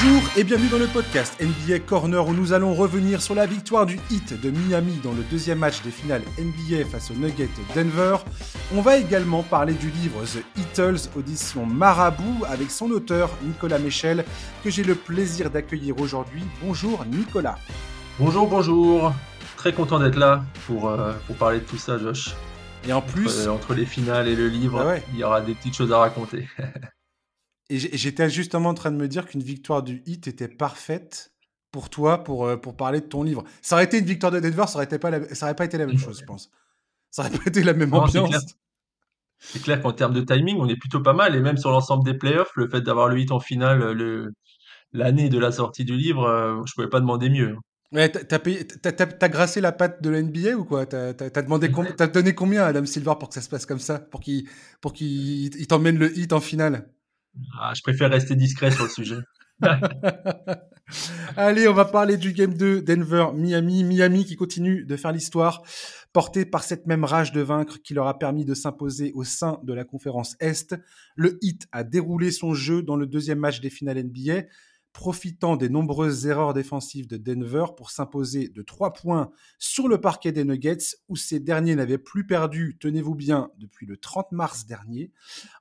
Bonjour et bienvenue dans le podcast NBA Corner où nous allons revenir sur la victoire du Heat de Miami dans le deuxième match des finales NBA face aux Nuggets Denver. On va également parler du livre The Heatles, audition Marabout, avec son auteur Nicolas Michel, que j'ai le plaisir d'accueillir aujourd'hui. Bonjour Nicolas. Bonjour, bonjour. Très content d'être là pour, euh, pour parler de tout ça, Josh. Et en plus. Entre, les finales et le livre, ah il y aura des petites choses à raconter. Et j'étais justement en train de me dire qu'une victoire du Hit était parfaite pour toi, pour, euh, pour parler de ton livre. Ça aurait été une victoire de Denver, ça n'aurait pas, ça aurait pas été la même chose, je pense. Ça aurait pas été la même ambiance. C'est clair, qu'en termes de timing, on est plutôt pas mal. Et même sur l'ensemble des playoffs, le fait d'avoir le hit en finale le, l'année de la sortie du livre, euh, je pouvais pas demander mieux. Ouais, t'as, t'as, grassé la patte de la NBA ou quoi? T'as, demandé t'as donné combien à Adam Silver pour que ça se passe comme ça Pour qu'il, pour qu'il t'emmène le hit en finale? Ah, je préfère rester discret sur le sujet. Allez, on va parler du game 2 Denver-Miami. Miami qui continue de faire l'histoire, porté par cette même rage de vaincre qui leur a permis de s'imposer au sein de la conférence Est. Le Heat a déroulé son jeu dans le deuxième match des finales NBA, profitant des nombreuses erreurs défensives de Denver pour s'imposer de 3 points sur le parquet des Nuggets, où ces derniers n'avaient plus perdu, tenez-vous bien, depuis le 30 mars dernier.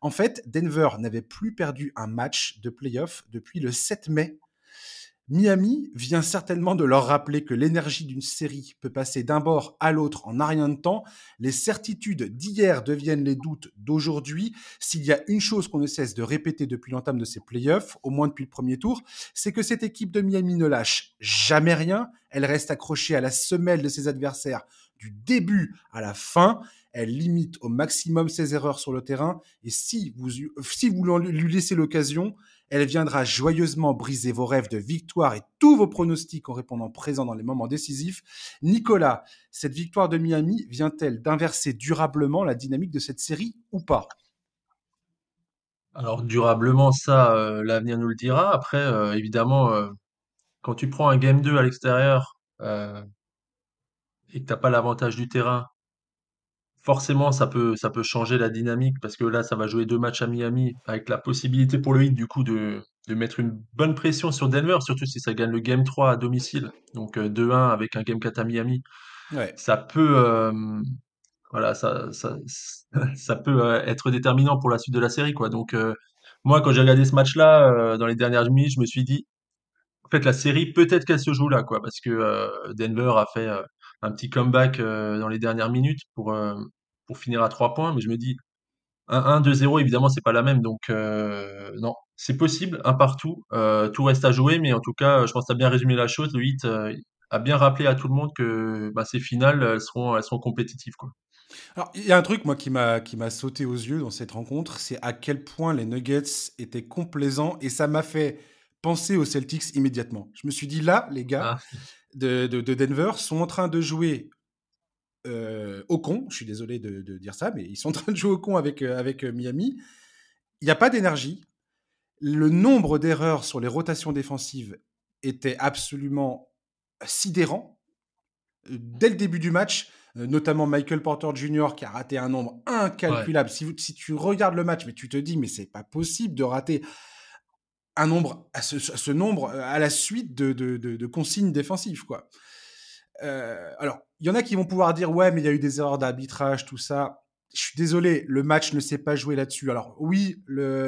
En fait, Denver n'avait plus perdu un match de playoff depuis le 7 mai Miami vient certainement de leur rappeler que l'énergie d'une série peut passer d'un bord à l'autre en un rien de temps. Les certitudes d'hier deviennent les doutes d'aujourd'hui. S'il y a une chose qu'on ne cesse de répéter depuis l'entame de ces playoffs, au moins depuis le premier tour, c'est que cette équipe de Miami ne lâche jamais rien. Elle reste accrochée à la semelle de ses adversaires du début à la fin. Elle limite au maximum ses erreurs sur le terrain. Et si vous, si vous lui laissez l'occasion, elle viendra joyeusement briser vos rêves de victoire et tous vos pronostics en répondant présent dans les moments décisifs. Nicolas, cette victoire de Miami vient-elle d'inverser durablement la dynamique de cette série ou pas? Alors durablement, ça, euh, l'avenir nous le dira. Après, euh, évidemment, euh, quand tu prends un game 2 à l'extérieur et que tu n'as pas l'avantage du terrain, forcément, ça peut, ça peut changer la dynamique parce que là, ça va jouer deux matchs à Miami avec la possibilité pour le Heat, du coup, de, de mettre une bonne pression sur Denver, surtout si ça gagne le Game 3 à domicile. Donc 2-1 euh, avec un Game 4 à Miami. Ça peut, euh, voilà, ça, ça, ça peut euh, être déterminant pour la suite de la série, quoi. Donc, moi, quand j'ai regardé ce match-là, dans les dernières minutes, je me suis dit, en fait, la série, peut-être qu'elle se joue là, quoi, parce que Denver a fait un petit comeback dans les dernières minutes pour, pour finir à 3 points, mais je me dis 1-1, 2-0, évidemment, c'est pas la même. Donc, euh, non, c'est possible, un partout. Euh, tout reste à jouer, mais en tout cas, je pense que tu as bien résumé la chose. Le hit euh, a bien rappelé à tout le monde que bah, ces finales, elles seront, elles seront compétitives. Quoi. Alors, il y a un truc, moi, qui m'a, qui m'a sauté aux yeux dans cette rencontre, c'est à quel point les Nuggets étaient complaisants et ça m'a fait penser aux Celtics immédiatement. Je me suis dit, là, les gars ah. de, de, de Denver sont en train de jouer euh, au con. Je suis désolé de, dire ça, mais ils sont en train de jouer au con avec, euh, avec euh, Miami. Il n'y a pas d'énergie. Le nombre d'erreurs sur les rotations défensives était absolument sidérant. Dès le début du match, notamment Michael Porter Jr. qui a raté un nombre incalculable. Si, si, tu regardes le match, mais tu te dis, mais c'est pas possible de rater un nombre, à ce, nombre à la suite de, de, de consignes défensives, quoi. Euh, alors, il y en a qui vont pouvoir dire ouais, mais il y a eu des erreurs d'arbitrage, tout ça. Je suis désolé, le match ne s'est pas joué là-dessus. Alors oui,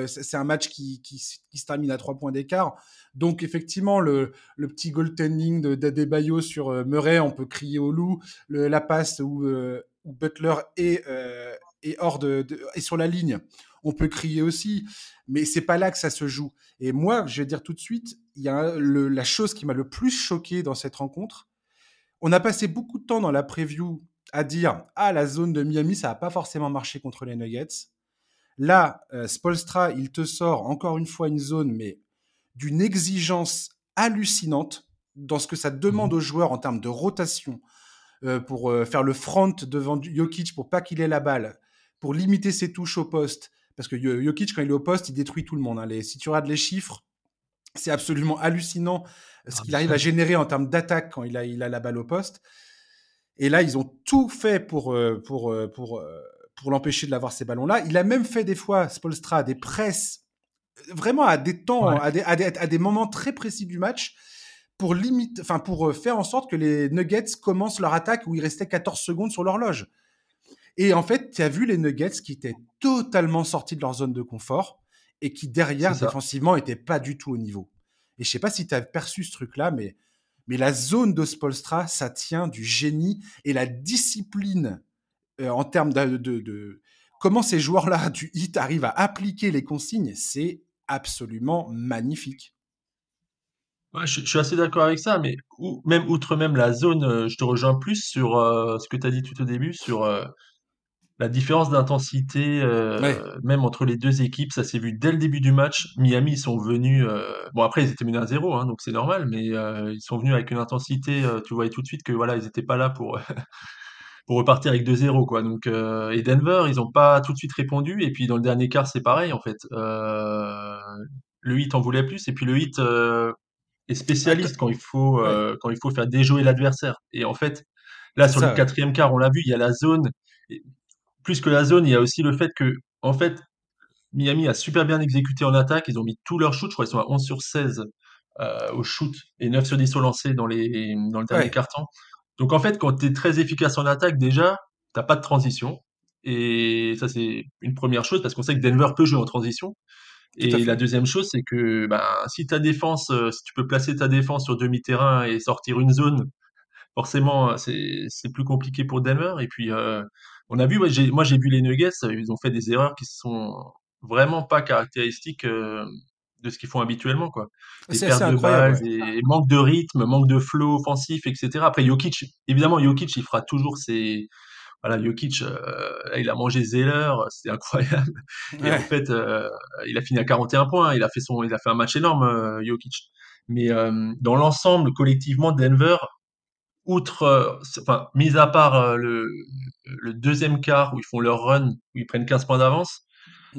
c'est un match qui, se termine à trois points d'écart. Donc effectivement, le, le petit goaltending de, sur euh, Murray, on peut crier au loup. la passe où, euh, Butler est, hors de, est sur la ligne, on peut crier aussi. Mais c'est pas là que ça se joue. Et moi, je vais dire tout de suite, il y a la chose qui m'a le plus choqué dans cette rencontre, on a passé beaucoup de temps dans la preview à dire ah la zone de Miami ça n'a pas forcément marché contre les Nuggets. Là, euh, Spolstra, il te sort encore une fois une zone mais d'une exigence hallucinante dans ce que ça demande mhm. aux joueurs en termes de rotation euh, pour euh, faire le front devant Jokic pour pas qu'il ait la balle, pour limiter ses touches au poste. Parce que Jokic, quand il est au poste, il détruit tout le monde. Hein. Les, si tu regardes les chiffres, c'est absolument hallucinant ce ah, qu'il arrive à générer en termes d'attaque quand il a, il a la balle au poste. Et là, ils ont tout fait pour, euh, pour, euh, pour, euh, pour l'empêcher de l'avoir ces ballons-là. Il a même fait des fois, Spolstra, des presses vraiment à des temps, à, des, à, des, moments très précis du match pour limite, enfin pour faire en sorte que les Nuggets commencent leur attaque où il restait 14 secondes sur l'horloge. Et en fait, tu as vu les Nuggets qui étaient totalement sortis de leur zone de confort et qui derrière défensivement n'étaient pas du tout au niveau. Et je sais pas si tu as perçu ce truc-là, mais mais la zone de Spolstra, ça tient du génie et la discipline euh, en termes de, de, comment ces joueurs-là du hit arrivent à appliquer les consignes, c'est absolument magnifique. je, suis assez d'accord avec ça, mais même outre même la zone, euh, je te rejoins plus sur euh, ce que tu as dit tout au début, sur la différence d'intensité, euh, même entre les deux équipes, ça s'est vu dès le début du match. Miami, ils sont venus. Euh, bon, après, ils étaient menés à zéro, hein, donc c'est normal, mais euh, ils sont venus avec une intensité. tu voyais tout de suite que voilà, ils n'étaient pas là pour, pour repartir avec 2-0, quoi. Donc, et Denver, ils n'ont pas tout de suite répondu. Et puis, dans le dernier quart, c'est pareil, en fait. le hit en voulait plus. Et puis, le hit est spécialiste quand il, faut, quand il faut faire déjouer l'adversaire. Et en fait, là, sur le quatrième quart, on l'a vu, il y a la zone plus que la zone, il y a aussi le fait que, en fait, Miami a super bien exécuté en attaque. Ils ont mis tous leurs shoots. Je crois qu'ils sont à 11 sur 16 euh, au shoot et 9 sur 10 au lancer dans, les, dans le dernier carton. Donc, en fait, quand tu es très efficace en attaque, déjà, tu pas de transition. Et ça, c'est une première chose parce qu'on sait que Denver peut jouer en transition. Et la deuxième chose, c'est que ben, si ta défense, euh, si tu peux placer ta défense sur demi-terrain et sortir une zone, forcément, c'est plus compliqué pour Denver. Et puis, euh, on a vu, moi j'ai vu les Nuggets, ils ont fait des erreurs qui sont vraiment pas caractéristiques euh, de ce qu'ils font habituellement, quoi. Des pertes de balles, des manque de rythme, manque de flow offensif, etc. Après Jokic, évidemment Jokic, il fera toujours ses voilà, Jokic, euh, il a mangé Zeller, c'était incroyable. Et en fait, euh, il a fini à 41 points, il a fait son, il a fait un match énorme, Jokic. Mais dans l'ensemble, collectivement, Denver outre, euh, enfin, mis à part euh, le, le, deuxième quart où ils font leur run, où ils prennent 15 points d'avance,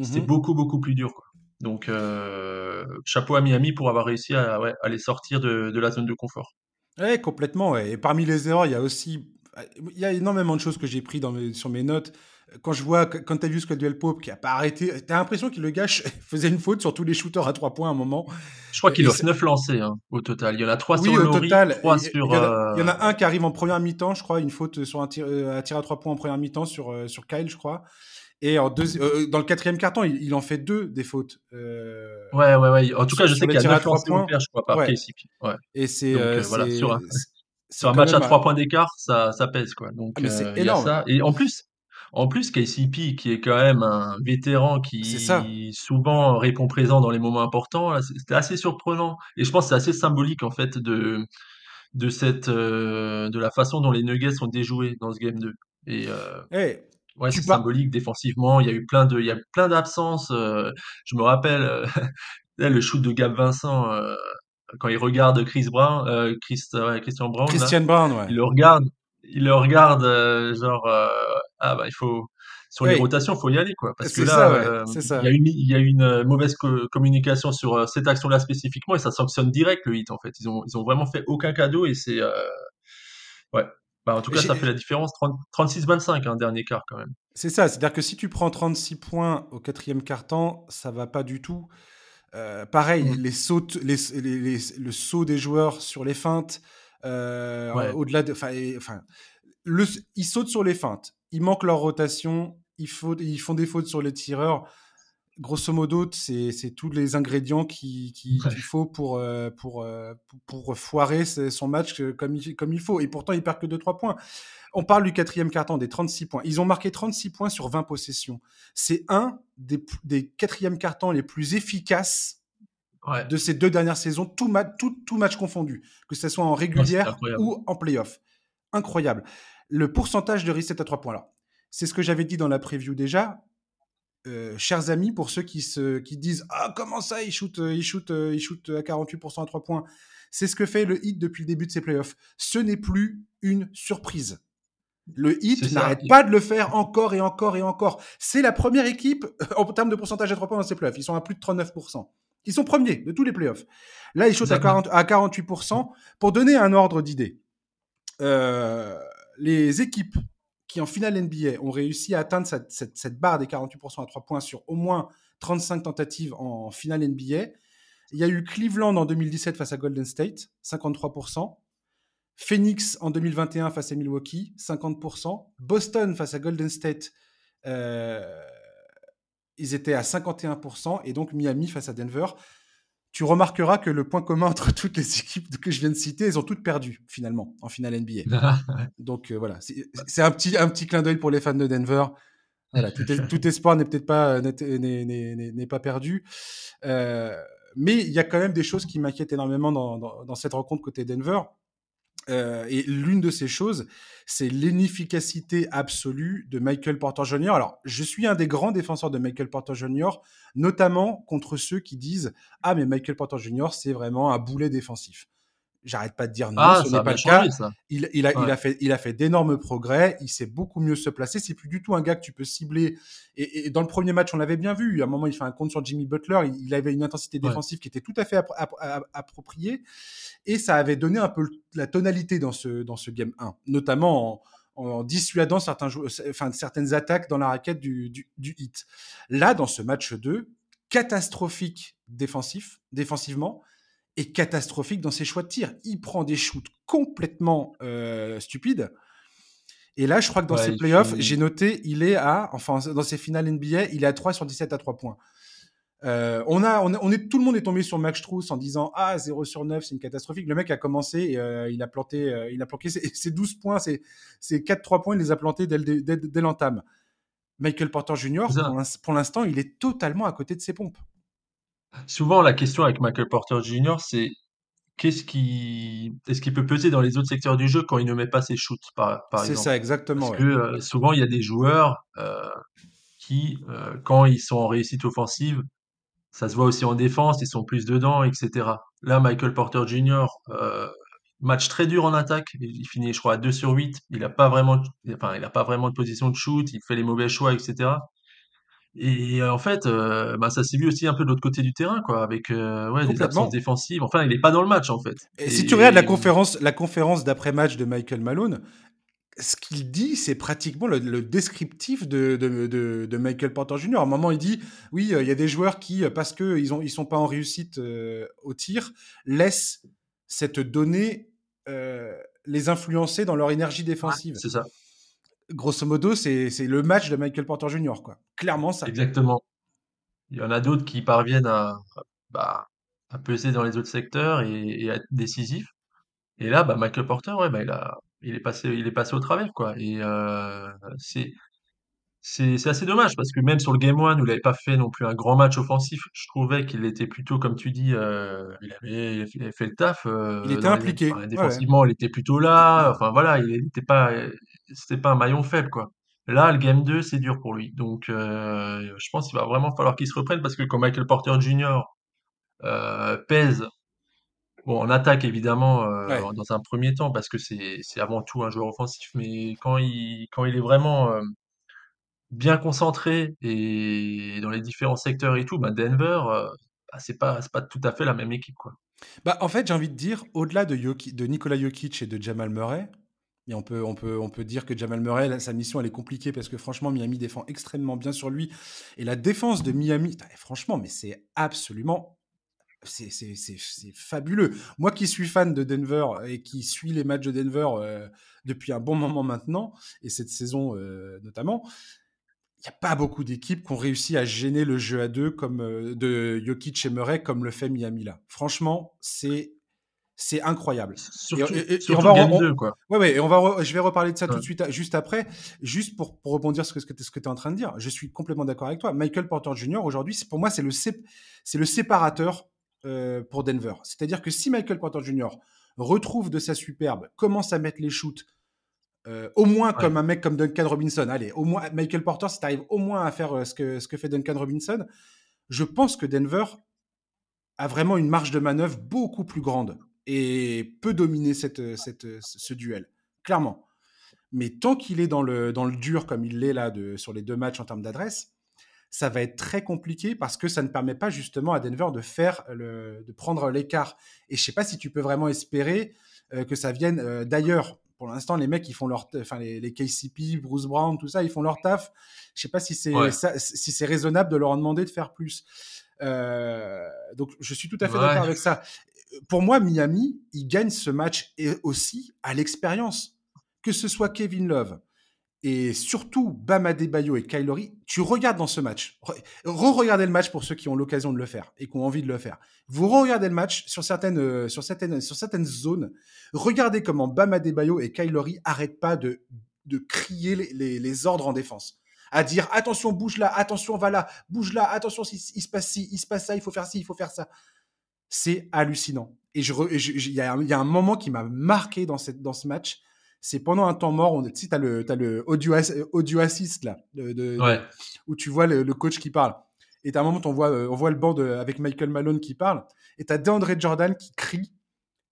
c'était mmh beaucoup, beaucoup plus dur. Quoi. Donc, euh, chapeau à Miami pour avoir réussi à, ouais, à les sortir de, de, la zone de confort. Oui, complètement. Et parmi les erreurs, il y a aussi il y a énormément de choses que j'ai pris dans mes, sur mes notes quand je vois, quand tu as vu Duel Pope qui a pas arrêté, tu as l'impression que le gars faisait une faute sur tous les shooters à 3 points à un moment. Je crois qu'il offre 9 lancés hein, au total. Il y en a 3 oui, sur au total, 3 il, sur. Il y, en a, il y, en a, un qui arrive en première mi-temps, je crois, une faute sur un tir, euh, à tir à 3 points en première mi-temps sur, euh, sur Kyle, je crois. Et en deux, euh, dans le quatrième carton, il, il, en fait deux des fautes. Euh, ouais, ouais, ouais. En tout cas, je sais qu'il y a 9 lancés points. je crois, par ouais. Ouais. Et c'est. Euh, voilà, sur un, sur un match à 3 points d'écart, ça, ça pèse, quoi. Donc, ah, mais c'est énorme. ça. Et en plus, en plus, KCP, qui est quand même un vétéran qui souvent répond présent dans les moments importants, c'était assez surprenant. Et je pense que c'est assez symbolique, en fait, de, de, cette, euh, de la façon dont les Nuggets sont déjoués dans ce Game 2. Et euh, hey, ouais, c'est symbolique défensivement. Il y a eu plein de, il y a plein d'absences. Euh, je me rappelle le shoot de Gab Vincent quand il regarde Chris Brown, Chris, Christian Brown, Christian Brown, ouais. il le regarde il le regarde euh, genre euh, ah bah il faut sur les rotations faut y aller quoi parce que là euh, il y a une il y a une mauvaise communication sur cette action là spécifiquement et ça sanctionne direct le hit en fait. Ils ont ils ont vraiment fait aucun cadeau et c'est ouais. Bah, en tout cas ça fait la différence. 36-25 un hein, dernier quart quand même. C'est ça c'est à dire que si tu prends 36 points au quatrième quart temps ça va pas du tout. Pareil mmh. les sautes les, les, le saut des joueurs sur les feintes euh, au-delà de, enfin, ils sautent sur les feintes, ils manquent leur rotation, ils, faut, ils font des fautes sur les tireurs. Grosso modo, c'est tous les ingrédients qu'il qui, faut pour, euh, pour, euh, pour, pour, foirer son match comme il, comme il faut. Et pourtant, ils perdent que 2-3 points. On parle du quatrième carton, des 36 points. Ils ont marqué 36 points sur 20 possessions. C'est un des, des quatrièmes cartons les plus efficaces de ces deux dernières saisons, tout, match confondu, que ce soit en régulière ou en playoff. Incroyable. Le pourcentage de reset à trois points là, c'est ce que j'avais dit dans la preview déjà. Euh, chers amis, pour ceux qui, se, qui disent Ah, comment ça, il shoot, euh, il shoot, euh, il shoot à 48% à 3 points. C'est ce que fait le hit depuis le début de ses playoffs. Ce n'est plus une surprise. Le hit n'arrête pas de le faire encore et encore et encore. C'est la première équipe en termes de pourcentage à 3 points dans ses playoffs. Ils sont à plus de 39%. Ils sont premiers de tous les playoffs. Là, ils shootent à, 40, à 48%. Pour donner un ordre d'idée, euh, les équipes qui en finale NBA ont réussi à atteindre cette, barre des 48% à 3 points sur au moins 35 tentatives en finale NBA. Il y a eu Cleveland en 2017 face à Golden State, 53%. Phoenix en 2021 face à Milwaukee, 50%. Boston face à Golden State, euh, ils étaient à 51%. Et donc Miami face à Denver. Tu remarqueras que le point commun entre toutes les équipes que je viens de citer, elles ont toutes perdu finalement en finale NBA. donc euh, voilà, c'est un petit, un petit clin d'œil pour les fans de Denver. Voilà, tout, espoir n'est peut-être pas, n'est pas perdu. Euh, mais il y a quand même des choses qui m'inquiètent énormément dans, cette rencontre côté Denver. Euh, et l'une de ces choses, c'est l'inefficacité absolue de Michael Porter Jr. Alors, je suis un des grands défenseurs de Michael Porter Jr., notamment contre ceux qui disent Ah, mais Michael Porter Jr., c'est vraiment un boulet défensif. J'arrête pas de dire non, ah, ce n'est pas le cas. Il, il, a, il, a, fait, il a fait d'énormes progrès, il sait beaucoup mieux se placer. C'est plus du tout un gars que tu peux cibler. Et, dans le premier match, on l'avait bien vu. À un moment, il fait un compte sur Jimmy Butler. Il, avait une intensité défensive qui était tout à fait appropriée. Et ça avait donné un peu la tonalité dans ce, dans ce game 1, notamment en, en dissuadant certains enfin, certaines attaques dans la raquette du, du, du hit. Là, dans ce match 2, catastrophique défensif, défensivement est catastrophique dans ses choix de tir. Il prend des shoots complètement euh, stupides. Et là, je crois que dans ses playoffs, j'ai noté, il est à, enfin, dans ses finales NBA, il est à 3 sur 17 à 3 points. Euh, on, a, on, est, tout le monde est tombé sur Max Strauss en disant Ah, 0 sur 9, c'est une catastrophique. Le mec a commencé, euh, il a planté, il a planqué ses, 12 points, ses, 4-3 points, il les a plantés dès, dès, l'entame. Michael Porter Jr., pour l'instant, il est totalement à côté de ses pompes. Souvent, la question avec Michael Porter Jr., c'est qu'est-ce qui, est-ce qu'il peut peser dans les autres secteurs du jeu quand il ne met pas ses shoots, par, par C'est ça, exactement. Parce que euh, souvent, il y a des joueurs euh, qui, euh, quand ils sont en réussite offensive, ça se voit aussi en défense, ils sont plus dedans, etc. Là, Michael Porter Jr., match très dur en attaque, il finit, je crois, à 2 sur 8, il n'a pas vraiment, enfin, il a pas vraiment de position de shoot, il fait les mauvais choix, etc. Et en fait, euh, bah, ça s'est vu aussi un peu de l'autre côté du terrain, quoi, avec euh, ouais, des absences défensives. Enfin, il n'est pas dans le match, en fait. Et, si tu regardes la conférence, la conférence d'après-match de Michael Malone, ce qu'il dit, c'est pratiquement le, descriptif de, de, de, Michael Porter Jr. À un moment, il dit oui, euh, il y a des joueurs qui, parce qu'ils ne ils sont pas en réussite au tir, laissent cette donnée les influencer dans leur énergie défensive. c'est ça grosso modo, c'est le match de Michael Porter Jr. Quoi. Clairement ça. Exactement. Il y en a d'autres qui parviennent à, bah, à peser dans les autres secteurs et, à être décisifs. Et là, bah, Michael Porter, ouais, bah, il, a, il, est passé, il est passé au travers. Quoi. Et euh, c'est c'est assez dommage parce que même sur le Game One où il n'avait pas fait non plus un grand match offensif, je trouvais qu'il était plutôt, comme tu dis, euh, il, avait, fait le taf. Euh, il était impliqué. défensivement, il était plutôt là. Enfin voilà, il n'était pas, c'était pas un maillon faible quoi. Là, le Game 2, c'est dur pour lui. Donc, euh, je pense qu'il va vraiment falloir qu'il se reprenne parce que quand Michael Porter Jr. pèse, bon, en attaque évidemment dans un premier temps parce que c'est avant tout un joueur offensif, mais quand il, quand il est vraiment bien concentré et dans les différents secteurs et tout, bah Denver, euh, bah c'est pas, pas tout à fait la même équipe. Quoi. Bah, en fait, j'ai envie de dire, au-delà de, de Nikola Jokic et de Jamal Murray, et on peut, on, peut, on peut dire que Jamal Murray, sa mission, elle est compliquée parce que franchement, Miami défend extrêmement bien sur lui. Et la défense de Miami, franchement, mais c'est absolument c'est fabuleux. Moi qui suis fan de Denver et qui suis les matchs de Denver euh, depuis un bon moment maintenant, et cette saison euh, notamment, il n'y a pas beaucoup d'équipes qui ont réussi à gêner le jeu à deux comme euh, de Jokic et Murray comme le fait Miami là. Franchement, c'est c'est incroyable. Surtout, et, on va game quoi. Ouais, ouais, et on va je vais reparler de ça tout de suite juste après, juste pour, pour rebondir sur ce que, ce que tu es en train de dire. Je suis complètement d'accord avec toi. Michael Porter Jr. aujourd'hui, pour moi, c'est le, c'est le séparateur euh, pour Denver. C'est-à-dire que si Michael Porter Jr. retrouve de sa superbe, commence à mettre les shoots, euh, au moins comme un mec comme Duncan Robinson. Allez, au moins Michael Porter, si tu arrives au moins à faire euh, ce, que, ce que fait Duncan Robinson, je pense que Denver a vraiment une marge de manœuvre beaucoup plus grande et peut dominer cette, cette, ce duel, clairement. Mais tant qu'il est dans le, dans le dur comme il l'est là de, sur les deux matchs en termes d'adresse, ça va être très compliqué parce que ça ne permet pas justement à Denver de faire le, de prendre l'écart. Et je sais pas si tu peux vraiment espérer euh, que ça vienne d'ailleurs pour l'instant, les mecs, ils font leur, enfin les, les, KCP, Bruce Brown, tout ça, ils font leur taf. Je sais pas si c'est si c'est raisonnable de leur en demander de faire plus. Euh, donc, je suis tout à fait d'accord avec ça. Pour moi, Miami, il gagne ce match aussi à l'expérience. Que ce soit Kevin Love, et surtout Bam Adebayo et Kylori, tu regardes dans ce match. Re-regardez le match pour ceux qui ont l'occasion de le faire et qui ont envie de le faire. Vous re-regardez le match sur certaines, euh, sur certaines, sur certaines zones. Regardez comment Bam Adebayo et Kylori arrêtent pas de, de crier les, les, ordres en défense. À dire attention, bouge là, attention, va là, bouge là, attention, il, il se passe ci, il se passe ça, il faut faire ci, il faut faire ça. C'est hallucinant. Et il je, y, a, y, a un moment qui m'a marqué dans, cette, dans ce match c'est pendant un temps mort, on, tu sais, as le, as le audio, audio assist là, de, où tu vois le, coach qui parle. Et à un moment, on voit, euh, on voit le banc avec Michael Malone qui parle. Et tu as DeAndre Jordan qui crie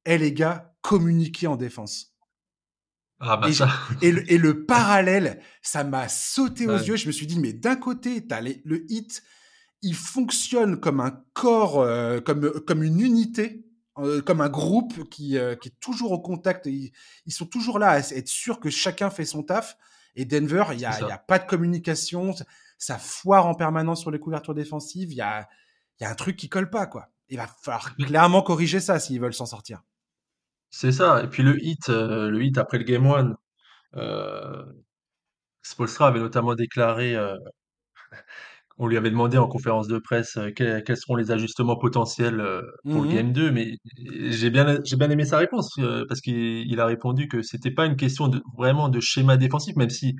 Hé hey, les gars, communiquez en défense. Ah bah et, ça. et, le, et, le, parallèle, ça m'a sauté aux yeux. Je me suis dit, mais d'un côté, tu as le hit, il fonctionne comme un corps, euh, comme, comme une unité euh, comme un groupe qui, euh, qui, est toujours au contact. Ils, ils, sont toujours là à être sûrs que chacun fait son taf. Et Denver, il n'y a, a, pas de communication. Ça foire en permanence sur les couvertures défensives. Il y a, y a un truc qui colle pas. quoi. Il va falloir mmh. clairement corriger ça s'ils veulent s'en sortir. C'est ça. Et puis le hit, euh, le hit après le Game One, euh, Spolstra avait notamment déclaré on lui avait demandé en conférence de presse euh, quels, seront les ajustements potentiels euh, pour le mmh Game 2, mais j'ai bien, j'ai bien aimé sa réponse euh, parce qu'il a répondu que c'était pas une question de, vraiment de schéma défensif, même si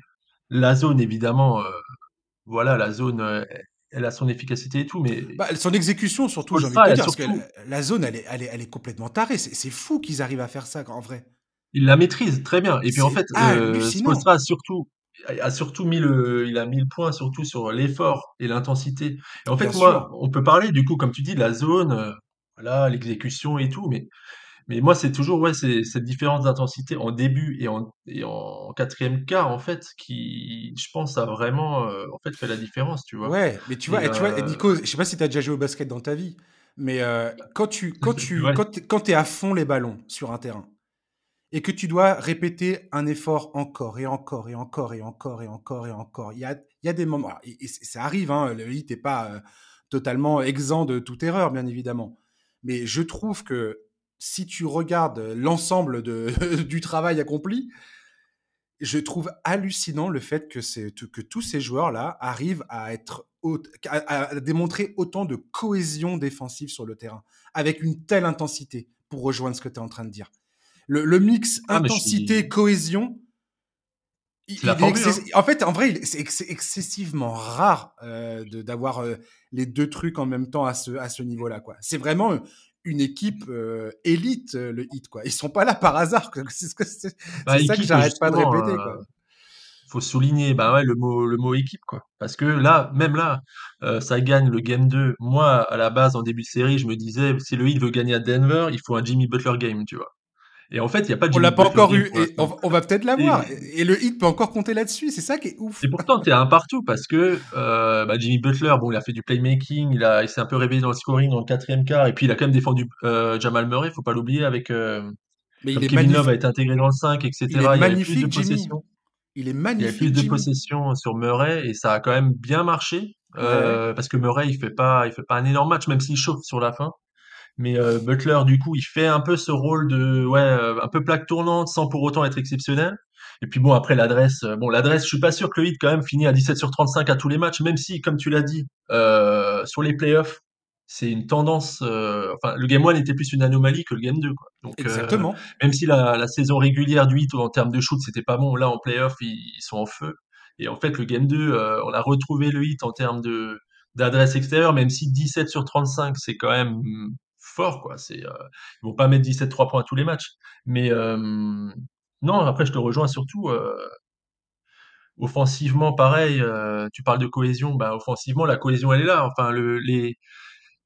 la zone, évidemment, voilà, la zone, elle a son efficacité et tout, mais bah, son exécution surtout, j'ai envie de dire, parce que la, zone, elle est, elle est, elle est complètement tarée. C'est fou qu'ils arrivent à faire ça en vrai. Il la maîtrise très bien. Et puis en fait, euh, surtout a surtout mis le, il a mis le point surtout sur l'effort et l'intensité. Et en fait, moi, on peut parler du coup, comme tu dis, de la zone, euh, voilà, l'exécution et tout, mais, mais moi, c'est toujours ouais, c'est cette différence d'intensité en début et en, et en quatrième quart, en fait, qui, je pense, a vraiment, euh, en fait, fait la différence, tu vois. Ouais, mais tu vois, et, tu vois, euh Nico, je sais pas si tu as déjà joué au basket dans ta vie, mais quand tu, quand tu, quand, quand es à fond les ballons sur un terrain, et que tu dois répéter un effort encore et encore et encore et encore et encore et encore. Il y a, il y a des moments, et, ça arrive, hein, le hit n'est pas euh, totalement exempt de toute erreur, bien évidemment. Mais je trouve que si tu regardes l'ensemble du travail accompli, je trouve hallucinant le fait que, que tous ces joueurs-là arrivent à, être, à démontrer autant de cohésion défensive sur le terrain, avec une telle intensité, pour rejoindre ce que tu es en train de dire le, mix ah, intensité-cohésion, hein. En fait, en vrai, c'est excessivement rare euh, d'avoir euh, les deux trucs en même temps à ce, à ce niveau-là. C'est vraiment une équipe euh, élite, le hit. Quoi. Ils sont pas là par hasard. C'est bah, ça que j'arrête pas de répéter. Il faut souligner bah ouais, le, mot, le mot équipe. Quoi. Parce que là, même là, ça gagne le Game 2. Moi, à la base, en début de série, je me disais, si le hit veut gagner à Denver, il faut un Jimmy Butler game, tu vois. Et en fait, il n'y a pas de On l'a pas encore eu. Et on, va peut-être l'avoir. Et, et, le hit peut encore compter là-dessus. C'est ça qui est ouf. Et pourtant, tu es un partout parce que euh, bah, Jimmy Butler, bon, il a fait du playmaking, il, a, il s'est un peu réveillé dans le scoring dans le quatrième quart. Et puis, il a quand même défendu euh, Jamal Murray, faut pas l'oublier, avec. Euh, mais il est Kevin Love a été intégré dans le 5, etc. Il est magnifique, il Jimmy. Il est magnifique. Il y a plus de possession sur Murray et ça a quand même bien marché. Parce que Murray, il fait pas, il fait pas un énorme match, même s'il chauffe sur la fin. Mais euh, Butler, du coup, il fait un peu ce rôle de, ouais, euh, un peu plaque tournante sans pour autant être exceptionnel. Et puis bon, après l'adresse, euh, bon, l'adresse, je suis pas sûr que le hit quand même finit à 17 sur 35 à tous les matchs, même si, comme tu l'as dit, euh, sur les playoffs, c'est une tendance. Euh, enfin, le game 1 était plus une anomalie que le game 2. Quoi. Donc, Exactement. même si la, la, saison régulière du hit en termes de shoot, c'était pas bon, là en playoff, ils, ils, sont en feu. Et en fait, le game 2, on a retrouvé le hit en termes de d'adresse extérieure, même si 17 sur 35, c'est quand même quoi. C'est, euh, ils vont pas mettre 17-3 points à tous les matchs. Mais euh, non, après, je te rejoins surtout. Euh, offensivement, pareil, tu parles de cohésion. Bah, offensivement, la cohésion, elle est là. Enfin, le, les,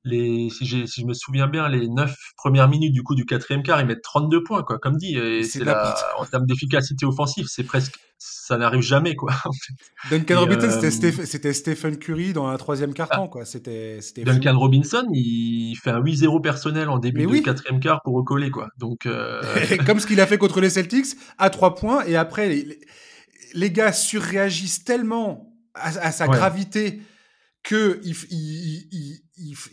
les, si, si, je me souviens bien, les 9 premières minutes du coup du quatrième quart, ils mettent 32 points, quoi. Comme dit, et c'est la, en termes d'efficacité offensive, c'est presque, ça n'arrive jamais, quoi. Duncan Robinson, euh, c'était Stephen Curry dans un troisième quart-temps, ah. quoi. C'était, Duncan Robinson, il fait un 8-0 personnel en début du quatrième quart pour recoller, quoi. Donc, euh... comme ce qu'il a fait contre les Celtics, à 3 points, et après, les, les gars surréagissent tellement à, sa gravité que ils,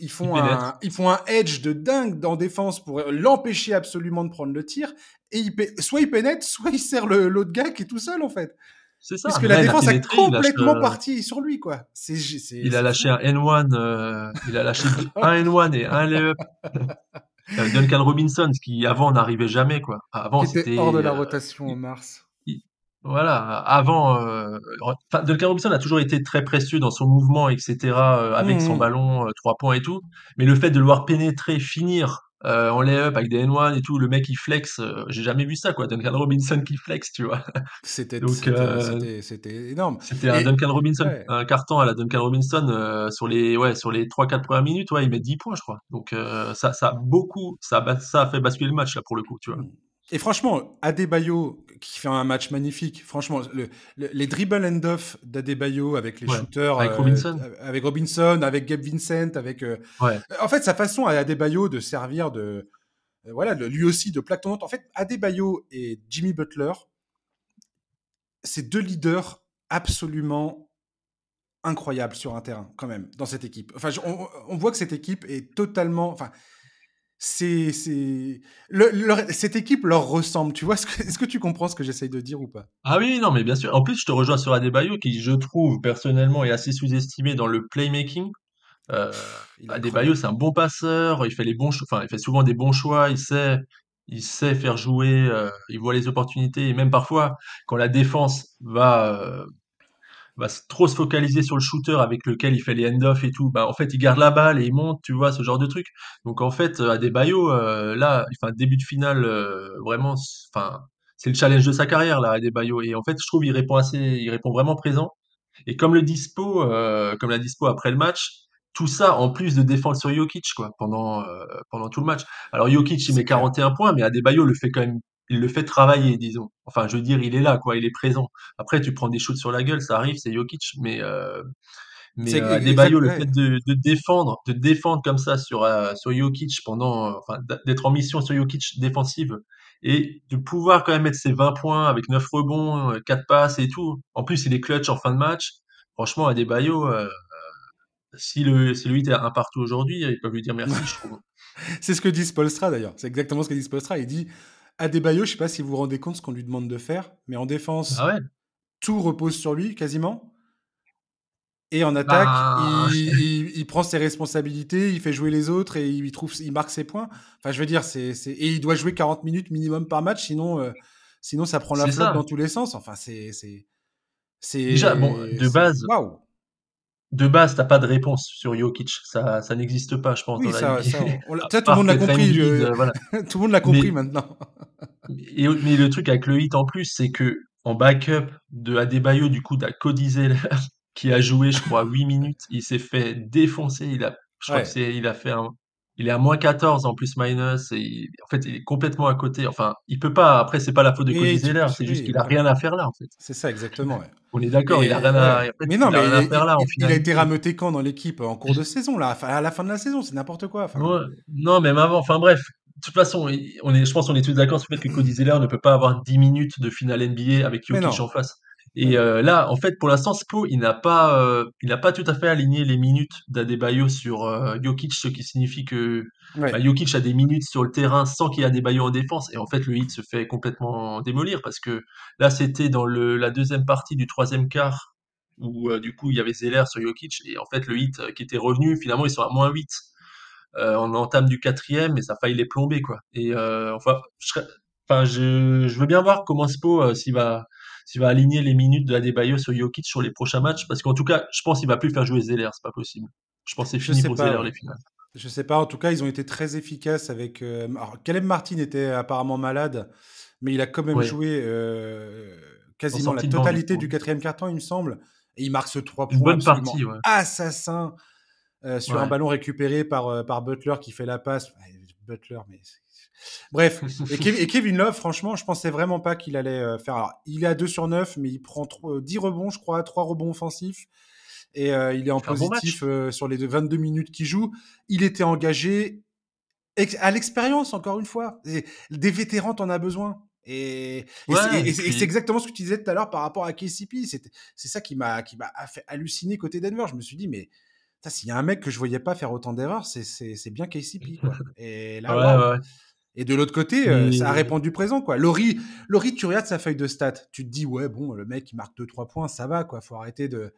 font un, ils font un edge de dingue en défense pour l'empêcher absolument de prendre le tir. Et il, soit il pénètre, soit il sert l'autre gars qui est tout seul en fait. C'est ça. Parce que la défense a, complètement parti sur lui quoi. C'est, il a lâché un N1, euh, il a lâché un N1 et un layup. Euh, Duncan Robinson, ce qui avant n'arrivait jamais quoi. Avant c'était hors de la euh, rotation en mars. Voilà, avant, euh, Duncan Robinson a toujours été très précieux dans son mouvement, etc., euh, avec son mmh ballon, euh, trois points et tout. Mais le fait de le voir pénétrer, finir euh, en lay-up avec des N1 et tout, le mec il flex, j'ai jamais vu ça quoi. Duncan Robinson qui flex, tu vois. C'était c'était énorme. C'était un Duncan Robinson, un carton à la Duncan Robinson sur les ouais sur les 3-4 premières minutes, ouais, il met 10 points je crois. Donc ça ça a beaucoup ça ça a fait basculer le match là pour le coup, tu vois. Mmh. Et franchement, Adebayo, qui fait un match magnifique, franchement, les dribble and off d'Adebayo avec les shooters. Avec Robinson. Euh, avec Robinson, avec Gabe Vincent, avec. Euh, en fait, sa façon à Adebayo de servir de. Euh, voilà, lui aussi de plaque tournante. En fait, Adebayo et Jimmy Butler, c'est deux leaders absolument incroyables sur un terrain, quand même, dans cette équipe. Enfin, on, on voit que cette équipe est totalement. Enfin, c'est c'est cette équipe leur ressemble. Tu vois? Est-ce que tu comprends ce que j'essaye de dire ou pas? Ah oui, non, mais bien sûr. En plus, je te rejoins sur Adebayo, qui je trouve personnellement est assez sous-estimé dans le playmaking. Euh, Adebayo, c'est un bon passeur. Il fait les bons, enfin, il fait souvent des bons choix. Il sait, il sait faire jouer. Euh, il voit les opportunités. Et même parfois, quand la défense va euh, va trop se focaliser sur le shooter avec lequel il fait les end-off et tout, bah en fait il garde la balle et il monte, tu vois, ce genre de truc. Donc en fait, à des euh, là, enfin début de finale, euh, vraiment, enfin c'est le challenge de sa carrière là, à des Et en fait, je trouve il répond assez, il répond vraiment présent. Et comme le dispo, euh, comme la dispo après le match, tout ça en plus de défendre sur Jokic quoi pendant euh, pendant tout le match. Alors Jokic il met 41 points, mais Adebayo le fait quand même il le fait travailler, disons. Enfin, je veux dire, il est là, quoi, il est présent. Après, tu prends des shoots sur la gueule, ça arrive, c'est Jokic, mais euh, mais euh, le fait de, de, défendre, de défendre comme ça sur euh, sur Jokic pendant, enfin, d'être en mission sur Jokic défensive et de pouvoir quand même mettre ses 20 points avec 9 rebonds, 4 euh, passes et tout. En plus, il est clutch en fin de match. Franchement, Adebayo, euh, si le si le 8 est un partout aujourd'hui, ils peuvent lui dire merci, je trouve. c'est ce que dit Spolstra d'ailleurs. C'est exactement ce que dit Spolstra. Il dit Adebayo, je sais pas si vous vous rendez compte ce qu'on lui demande de faire, mais en défense, ah tout repose sur lui quasiment. Et en attaque, bah, il, prend ses responsabilités, il fait jouer les autres et il, trouve, il marque ses points. Enfin, je veux dire, c'est, et il doit jouer 40 minutes minimum par match, sinon, euh, sinon ça prend la flotte dans tous les sens. Enfin, c'est, c'est, déjà bon de base. Waouh de base, t'as pas de réponse sur Jokic. Ça, ça n'existe pas, je pense. Oui, ça, ça, tout le monde l'a compris. tout le monde l'a compris maintenant. mais le truc avec le hit en plus, c'est que en backup de Adebayo, du coup, t'as Cody Zeller qui a joué, je crois, 8 minutes. Il s'est fait défoncer. Il a, je crois il a fait un, il est à moins 14 en plus minus et en fait il est complètement à côté. Enfin, il peut pas. Après, c'est pas la faute de Cody Zeller, c'est juste qu'il a rien à faire là en fait. C'est ça exactement. On est d'accord, il a rien à. mais non, mais il, faire là. il a été rameuté quand dans l'équipe en cours de saison là, à la fin de la saison, c'est n'importe quoi. Non, même avant. Enfin bref. De toute façon, on est, je pense qu'on est tous d'accord sur le fait que Cody Zeller ne peut pas avoir 10 minutes de finale NBA avec Jokic en face. Et euh, là, en fait, pour l'instant, Spo, il n'a pas, euh, il n'a pas tout à fait aligné les minutes d'Adebayo sur euh, Jokic, ce qui signifie que bah, Jokic a des minutes sur le terrain sans qu'il y ait Adebayo en défense. Et en fait, le hit se fait complètement démolir parce que là, c'était dans le, la deuxième partie du troisième quart où du coup il y avait Zeller sur Jokic et en fait le hit qui était revenu, finalement ils sont à moins 8 on entame du quatrième et ça a failli les plomber quoi. Et enfin, je, enfin je, je, veux bien voir comment Spo s'il va s'il va aligner les minutes de Adebayo sur Jokic sur les prochains matchs, parce qu'en tout cas, je pense qu'il va plus faire jouer Zeller, c'est pas possible. Je pense que c'est fini pour Zeller les finales. Je sais pas, en tout cas, ils ont été très efficaces avec. Euh, alors, Caleb Martin était apparemment malade, mais il a quand même joué euh, quasiment la totalité du, quatrième quart-temps, il me semble. Et il marque ce 3 points. Une bonne partie, ouais. Assassin. sur un ballon récupéré par, par Butler qui fait la passe. Butler, mais Bref, et, Kevin Love, franchement, je pensais vraiment pas qu'il allait faire. Alors, il est à 2 sur 9, mais il prend 10 rebonds, je crois, 3 rebonds offensifs. Et il est en positif sur les 22 minutes qu'il joue. Il était engagé à l'expérience, encore une fois. des vétérans, t'en as besoin. Et, c'est exactement ce que tu disais tout à l'heure par rapport à KCP. C'est ça qui m'a fait halluciner côté Denver. Je me suis dit, mais s'il y a un mec que je voyais pas faire autant d'erreurs, c'est bien KCP. Quoi. Et là, Et de l'autre côté, euh, ça a répondu présent, quoi. Laurie, Laurie, tu regardes sa feuille de stats, tu te dis, ouais, bon, le mec, il marque 2-3 points, ça va, quoi. Faut arrêter de.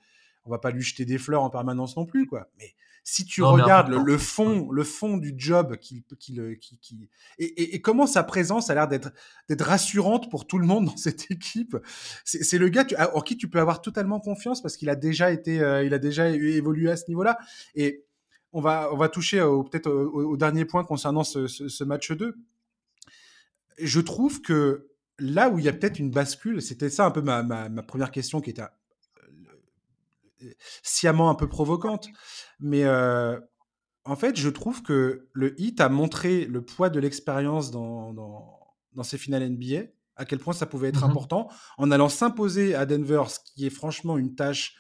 On va pas lui jeter des fleurs en permanence non plus, quoi. Mais si tu regardes le, fond, le fond du job qui, qui, qui, qui et, et, comment sa présence a l'air d'être d'être rassurante pour tout le monde dans cette équipe. C'est le gars en qui tu peux avoir totalement confiance parce qu'il a déjà été, euh, il a déjà évolué à ce niveau-là. Et on va on va toucher peut-être au, dernier point concernant ce, ce, match 2. Je trouve que là où il y a peut-être une bascule, c'était ça un peu ma, ma, ma première question qui était sciemment un peu provocante. Mais euh, en fait, je trouve que le hit a montré le poids de l'expérience dans, dans, ces finales NBA, à quel point ça pouvait être mmh important, en allant s'imposer à Denver, ce qui est franchement une tâche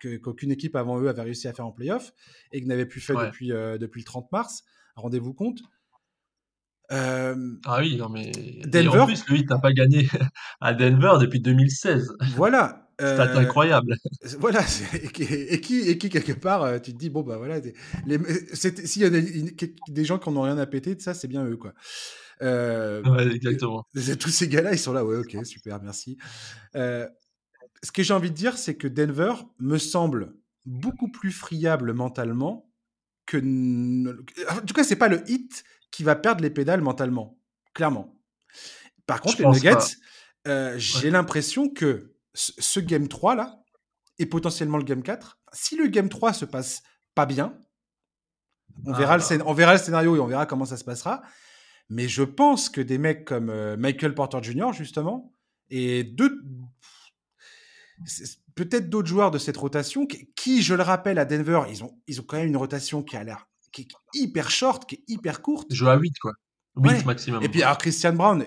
qu'aucune équipe avant eux avait réussi à faire en playoff et que n'avait plus fait depuis, euh, depuis le 30 mars. Rendez-vous compte. Euh, ah oui, non mais Denver. en plus, Heat n'a pas gagné à Denver depuis 2016. Voilà, c'est euh, incroyable. Voilà, et qui, et qui, quelque part, euh, tu te dis, bon, bah voilà, s'il y a des, gens qui n'ont rien à péter de ça, c'est bien eux, quoi. Euh, ouais, exactement. tous ces gars-là, ils sont là, ouais, ok, super, merci. Ce que j'ai envie de dire, c'est que Denver me semble beaucoup plus friable mentalement que. En tout cas, c'est pas le hit qui va perdre les pédales mentalement, clairement. Par contre, les Nuggets, j'ai l'impression que ce game 3 là, et potentiellement le game 4, si le game 3 se passe pas bien, on, verra, le, ah. on verra le scénario et on verra comment ça se passera. Mais je pense que des mecs comme euh, Michael Porter Jr., justement, et deux, peut-être d'autres joueurs de cette rotation, qui, je le rappelle, à Denver, ils ont, ils ont quand même une rotation qui a l'air qui est hyper short, qui est hyper courte. Je joue à 8, quoi. 8 maximum. Et puis, alors, Christian Brown,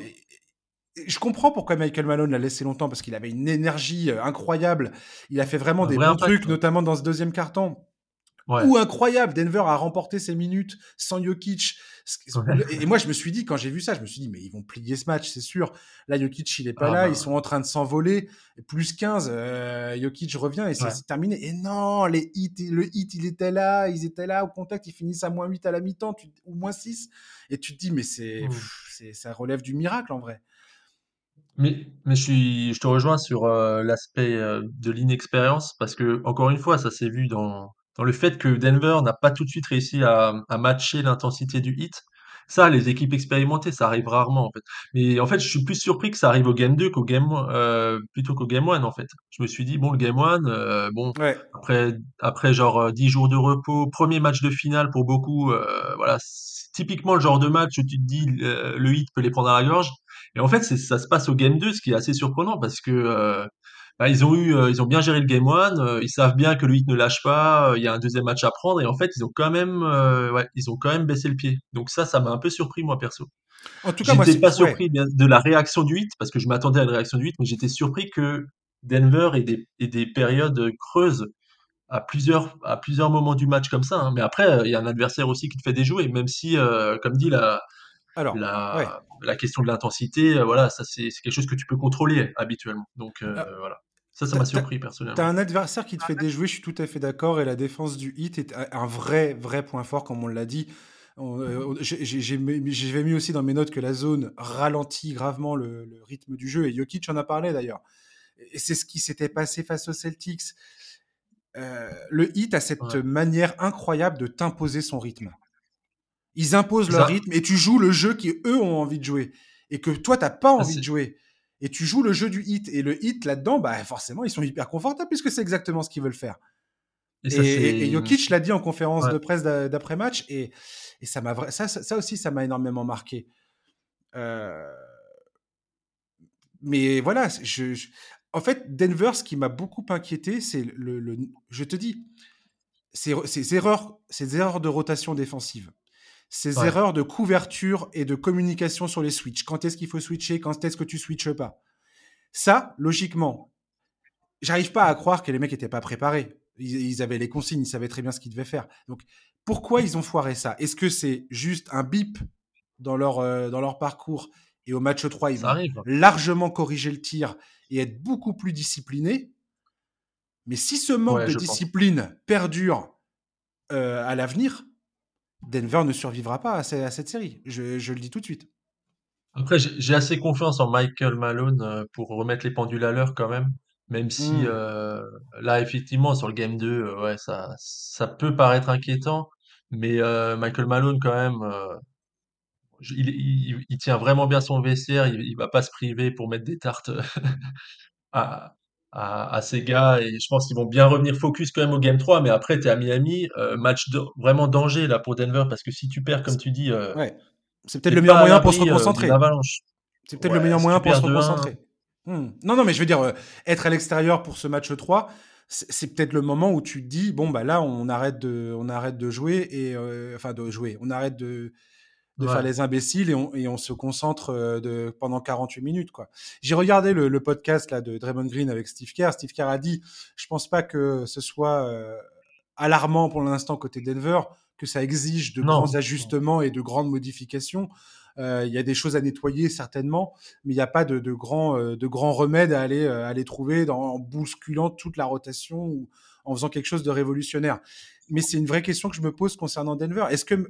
je comprends pourquoi Michael Malone l'a laissé longtemps parce qu'il avait une énergie euh, incroyable. Il a fait vraiment des bons trucs, notamment dans ce deuxième carton. Ou incroyable, Denver a remporté ses minutes sans Jokic. Et moi, je me suis dit, quand j'ai vu ça, je me suis dit, mais ils vont plier ce match, c'est sûr. Là, Jokic, il est pas ah là, bah ils sont en train de s'envoler. Plus 15, euh, Jokic revient et c'est terminé. Et non, les hits, le hit, il était là, ils étaient là au contact, ils finissent à moins 8 à la mi-temps, ou moins 6. Et tu te dis, mais c'est, mmh. ça relève du miracle en vrai. Mais, mais je, suis, je te rejoins sur euh, l'aspect euh, de l'inexpérience parce que, encore une fois, ça s'est vu dans, dans le fait que Denver n'a pas tout de suite réussi à, à matcher l'intensité du hit. Ça, les équipes expérimentées, ça arrive rarement en fait. Mais en fait, je suis plus surpris que ça arrive au game 2 qu'au game euh, plutôt qu'au game 1 en fait. Je me suis dit bon, le game 1 euh, bon après après genre 10 jours de repos, premier match de finale pour beaucoup voilà, typiquement le genre de match où tu te dis le hit peut les prendre à la gorge. Et en fait, ça se passe au game 2, ce qui est assez surprenant parce que euh, bah, ils ont eu, euh, ils ont bien géré le game 1, euh, ils savent bien que le hit ne lâche pas, il y a un deuxième match à prendre et en fait, ils ont quand même, ouais, ils ont quand même baissé le pied. Donc ça, ça m'a un peu surpris moi perso. En tout cas, moi, pas surpris de la réaction du hit parce que je m'attendais à une réaction du hit, mais j'étais surpris que Denver ait des, ait des périodes creuses à plusieurs, à plusieurs moments du match comme ça. Hein. Mais après, il y a un adversaire aussi qui te fait déjouer, même si, comme dit la, alors, la, la question de l'intensité, euh, voilà, ça c'est quelque chose que tu peux contrôler habituellement. Donc euh, ah. voilà. Ça, ça m'a surpris personnellement. T'as un adversaire qui te fait déjouer, je suis tout à fait d'accord, et la défense du hit est un vrai, vrai point fort, comme on l'a dit. Euh, j'ai mis aussi dans mes notes que la zone ralentit gravement le, rythme du jeu, et Jokic en a parlé d'ailleurs. Et c'est ce qui s'était passé face aux Celtics. le hit a cette manière incroyable de t'imposer son rythme. Ils imposent leur rythme et tu joues le jeu qui eux ont envie de jouer et que toi t'as pas ah, envie de jouer. Et tu joues le jeu du hit et le hit là-dedans, bah forcément ils sont hyper confortables puisque c'est exactement ce qu'ils veulent faire. Et, Jokic l'a dit en conférence de presse d'après match et, ça m'a ça, ça, aussi ça m'a énormément marqué. Euh, mais voilà, je, en fait Denver, ce qui m'a beaucoup inquiété, c'est le, le, je te dis, ces, erreurs, ces erreurs de rotation défensive, ces erreurs de couverture et de communication sur les switches. Quand est-ce qu'il faut switcher? Quand est-ce que tu switches pas? Ça, logiquement, j'arrive pas à croire que les mecs n'étaient pas préparés. Ils, avaient les consignes, ils savaient très bien ce qu'ils devaient faire. Donc, pourquoi ils ont foiré ça? Est-ce que c'est juste un bip dans leur, euh, dans leur parcours et au match 3, ils vont largement corriger le tir et être beaucoup plus disciplinés? Mais si ce manque de discipline perdure euh, à l'avenir, Denver ne survivra pas à, cette série. Je, le dis tout de suite. Après, j'ai assez confiance en Michael Malone euh, pour remettre les pendules à l'heure quand même. Même si hmm. euh, là, effectivement, sur le game 2, euh, ouais, ça, ça peut paraître inquiétant. Mais Michael Malone, quand même, il, il, tient vraiment bien son vestiaire. Il, il va pas se priver pour mettre des tartes à, à, ces gars et je pense qu'ils vont bien revenir focus quand même au Game 3 mais après tu es à Miami euh, match de, vraiment danger là pour Denver parce que si tu perds comme tu dis euh, ouais. c'est peut-être le meilleur moyen pour se reconcentrer c'est peut-être le meilleur moyen pour se reconcentrer hmm. non non mais je veux dire euh, être à l'extérieur pour ce match 3 c'est peut-être le moment où tu te dis bon bah là on arrête de on arrête de jouer et enfin de jouer on arrête de de faire les imbéciles et on, et on se concentre euh, de, pendant 48 minutes. quoi. J'ai regardé le, le, podcast là, de Draymond Green avec Steve Kerr. Steve Kerr a dit, je pense pas que ce soit euh, alarmant pour l'instant côté Denver, que ça exige de grands ajustements et de grandes modifications. Euh, il y a des choses à nettoyer certainement, mais il n'y a pas de, de grands de grands remèdes à aller à aller trouver dans, en bousculant toute la rotation ou en faisant quelque chose de révolutionnaire. Mais c'est une vraie question que je me pose concernant Denver. Est-ce que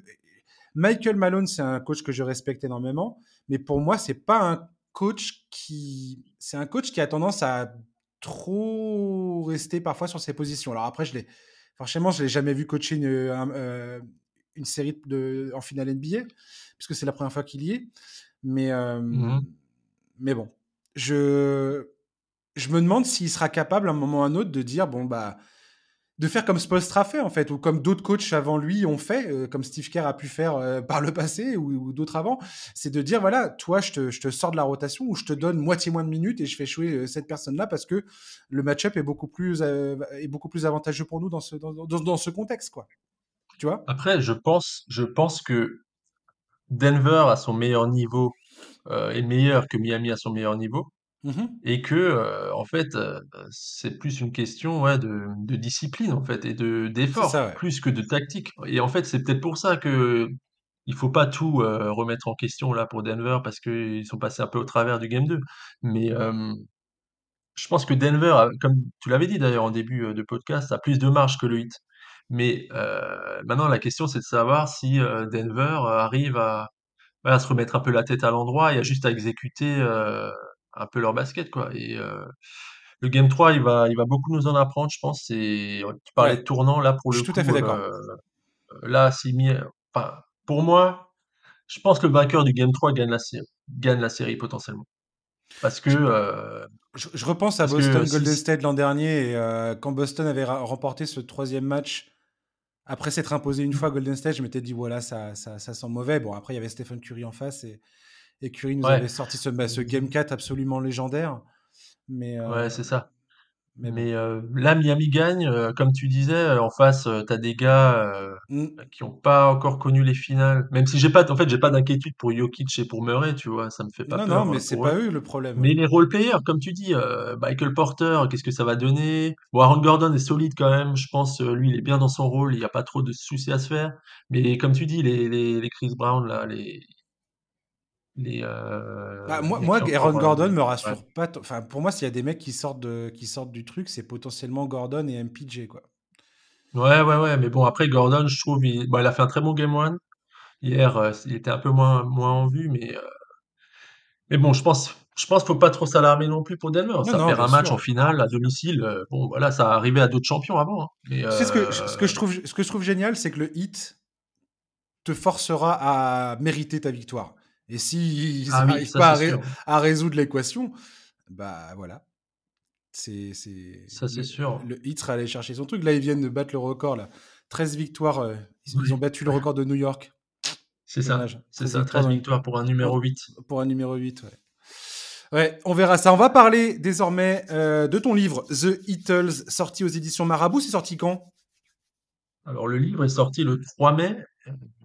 Michael Malone, c'est un coach que je respecte énormément, mais pour moi, c'est pas un coach qui, c'est un coach qui a tendance à trop rester parfois sur ses positions. Alors après, je l'ai, franchement, je l'ai jamais vu coacher une, euh, une série de, en finale NBA, puisque c'est la première fois qu'il y est. Mais, euh, mmh mais bon, je, je me demande s'il sera capable à un moment ou à un autre de dire bon bah de faire comme Spolstra fait en fait, ou comme d'autres coachs avant lui ont fait, euh, comme Steve Kerr a pu faire euh, par le passé ou, d'autres avant, c'est de dire voilà, toi je te, je te, sors de la rotation ou je te donne moitié moins de minutes et je fais jouer euh, cette personne-là parce que le match-up est beaucoup plus est beaucoup plus avantageux pour nous dans ce dans, dans, ce contexte quoi. Tu vois? Après, je pense je pense que Denver à son meilleur niveau est meilleur que Miami à son meilleur niveau. Mmh et que, heu, en fait, heu, c'est plus une question, ouais, de de discipline, en fait et de d'effort, plus que de tactique et en fait, c'est peut-être pour ça que il faut pas tout, heu, remettre en question, là, pour Denver parce qu'ils sont passés un peu au travers du game 2. Mais, hem, je pense que Denver comme tu l'avais dit d'ailleurs en début, de podcast, a plus de marge que le Heat. Mais, heu, maintenant la question, c'est de savoir si, heu, Denver, arrive à, à se remettre un peu la tête à l'endroit et a juste à exécuter, heu un peu leur basket, quoi. Et euh, le Game 3, il va, il va beaucoup nous en apprendre, je pense. Et tu parlais de tournant, là, pour le je suis tout à fait d'accord. Euh, là, c'est mis. Enfin, pour moi, je pense que le vainqueur du Game 3 gagne la série, gagne la série potentiellement. Parce que. Euh, je, repense à Boston Golden State l'an dernier, et quand Boston avait remporté ce troisième match. Après s'être imposé une fois Golden State, je m'étais dit, voilà, ça, ça, ça, sent mauvais. Bon, après, il y avait Stephen Curry en face et, et Curry nous avait sorti ce, bah, ce, Game 4 absolument légendaire. Mais, euh, ouais, c'est ça. Mais, euh, là, Miami gagne, euh, comme tu disais, en face, tu as des gars mmh. qui n'ont pas encore connu les finales. Même si j'ai pas, en fait, j'ai pas d'inquiétude pour Jokic et pour Murray, tu vois, ça me fait pas non, peur. Non, mais c'est pas eux le problème. Mais les role players, comme tu dis, Michael Porter, qu'est-ce que ça va donner? Bon, Aaron Gordon est solide quand même, je pense, lui, il est bien dans son rôle, il n'y a pas trop de soucis à se faire. Mais comme tu dis, les, les, les Chris Brown, là, les, euh, bah, moi, moi Aaron Gordon me rassure pas. Enfin, pour moi, s'il y a des mecs qui sortent, de, qui sortent du truc, c'est potentiellement Gordon et MPJ, quoi. Ouais, ouais, ouais. Mais bon, après, Gordon, je trouve, il, il a fait un très bon game one. Hier, euh, il était un peu moins, moins en vue, mais, euh, mais bon, je pense, je pense qu'il faut pas trop s'alarmer non plus pour Denver. ça perd un match en finale à domicile. bon, voilà, ça arrivé à d'autres champions avant. Hein. Mais, ce que, ce, que je trouve, ce que je trouve génial, c'est que le hit te forcera à mériter ta victoire. Et s'ils ah n'arrivent pas à, résoudre l'équation, bah voilà. C'est, ça, c'est sûr. Le Heat sera allé chercher son truc. Là, ils viennent de battre le record. Là. 13 victoires. Euh, ils, ont battu le record de New York. C'est ça. C'est ça, 13 victoires pour un numéro 8. Pour un numéro 8, ouais. Ouais, on verra ça. On va parler désormais euh, de ton livre, The Eatles, sorti aux éditions Marabout. C'est sorti quand? Alors le livre est sorti le 3 mai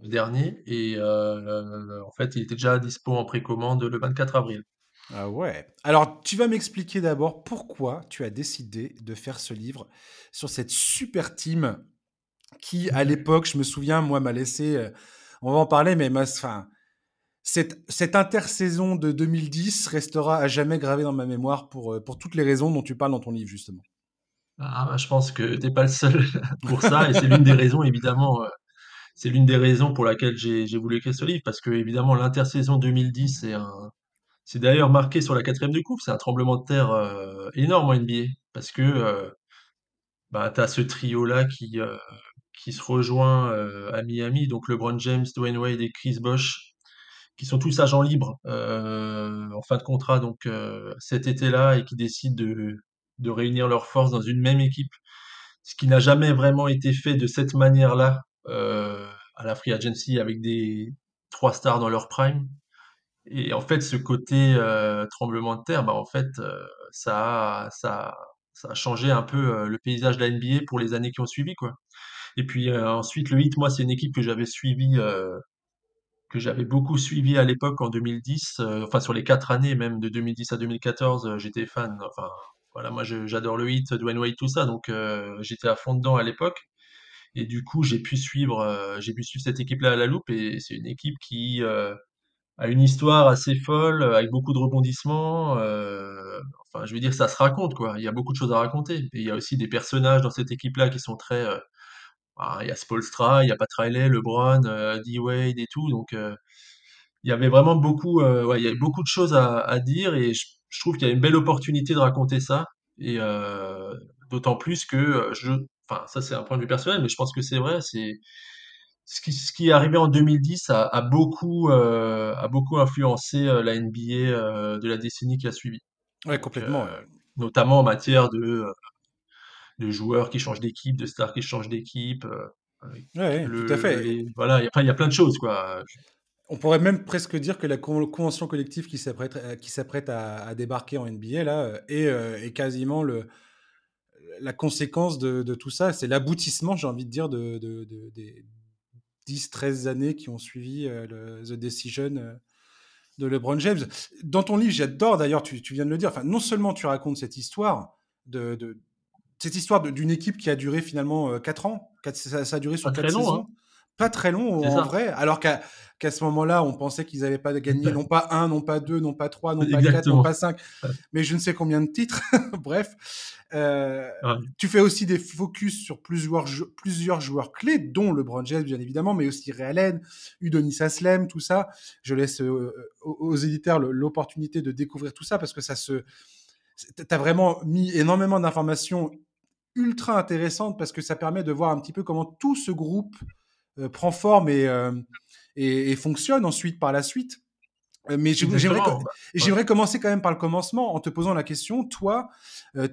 dernier et en fait, il était déjà dispo en précommande le 24 avril. Ah ouais. Alors, tu vas m'expliquer d'abord pourquoi tu as décidé de faire ce livre sur cette super team qui, à l'époque, je me souviens, moi, m'a laissé. on va en parler, mais enfin, cette, cette intersaison de 2010 restera à jamais gravée dans ma mémoire pour, pour toutes les raisons dont tu parles dans ton livre, justement. Ah, bah, je pense que t'es pas le seul pour ça, et c'est l'une des raisons, évidemment, c'est l'une des raisons pour laquelle j'ai voulu écrire ce livre, parce que évidemment l'intersaison 2010 c'est d'ailleurs marqué sur la quatrième de coupe, c'est un tremblement de terre énorme en NBA, parce que bah, tu as ce trio-là qui, qui se rejoint à Miami, donc LeBron James, Dwayne Wade et Chris Bosh, qui sont tous agents libres en fin de contrat donc cet été-là et qui décident de, de réunir leurs forces dans une même équipe, ce qui n'a jamais vraiment été fait de cette manière-là à la free agency avec des trois stars dans leur prime. Et en fait, ce côté tremblement de terre, bah en fait, ça a, ça, ça a changé un peu le paysage de la NBA pour les années qui ont suivi, quoi. Et puis ensuite, le Heat, moi, c'est une équipe que j'avais suivie, que j'avais beaucoup suivi à l'époque en 2010, enfin sur les quatre années, même de 2010 à 2014, j'étais fan. Enfin, voilà, moi, j'adore le Heat, Dwayne Wade, tout ça, donc j'étais à fond dedans à l'époque. Et du coup, j'ai pu suivre, j'ai pu suivre cette équipe-là à la loupe, et c'est une équipe qui a une histoire assez folle, avec beaucoup de rebondissements. enfin, je veux dire, ça se raconte, quoi. Il y a beaucoup de choses à raconter. Et il y a aussi des personnages dans cette équipe-là qui sont très bah, il y a Spolstra, il y a Pat Riley, LeBron, euh, D-Wade et tout. Donc, euh, il y avait vraiment beaucoup, euh, il y avait beaucoup de choses à, dire et je trouve qu'il y a une belle opportunité de raconter ça. Et d'autant plus que je, enfin, ça c'est un point de vue personnel, mais je pense que c'est vrai, c'est ce qui, ce qui est arrivé en 2010 a, a beaucoup, a beaucoup influencé la NBA de la décennie qui a suivi. Ouais, complètement. notamment en matière de de joueurs qui changent d'équipe, de stars qui changent d'équipe. Euh, ouais, tout à fait. voilà, il y, a plein de choses, quoi. On pourrait même presque dire que la convention collective qui s'apprête, qui s'apprête à, débarquer en NBA là est, euh, est quasiment le, la conséquence de, de tout ça. C'est l'aboutissement, j'ai envie de dire, de, de, des 10-13 années qui ont suivi euh, le, The Decision de LeBron James. Dans ton livre, j'adore d'ailleurs, tu, tu, viens de le dire, enfin, non seulement tu racontes cette histoire de, cette histoire d'une équipe qui a duré finalement 4 euh, ans, ça, a duré sur 4 saisons. Hein. Pas très long en vrai, alors qu'à ce moment-là, on pensait qu'ils n'avaient pas gagné non pas un, non pas deux, non pas trois, non pas quatre, non pas cinq, mais je ne sais combien de titres. Bref, euh, tu fais aussi des focus sur plusieurs, plusieurs joueurs clés, dont LeBron James bien évidemment, mais aussi Ray Allen, Udonis Aslem, tout ça. Je laisse euh, aux éditeurs l'opportunité de découvrir tout ça parce que ça se tu as vraiment mis énormément d'informations ultra intéressantes parce que ça permet de voir un petit peu comment tout ce groupe euh, prend forme euh, et, et, fonctionne ensuite par la suite. Euh, mais j'aimerais commencer quand même par le commencement en te posant la question, toi,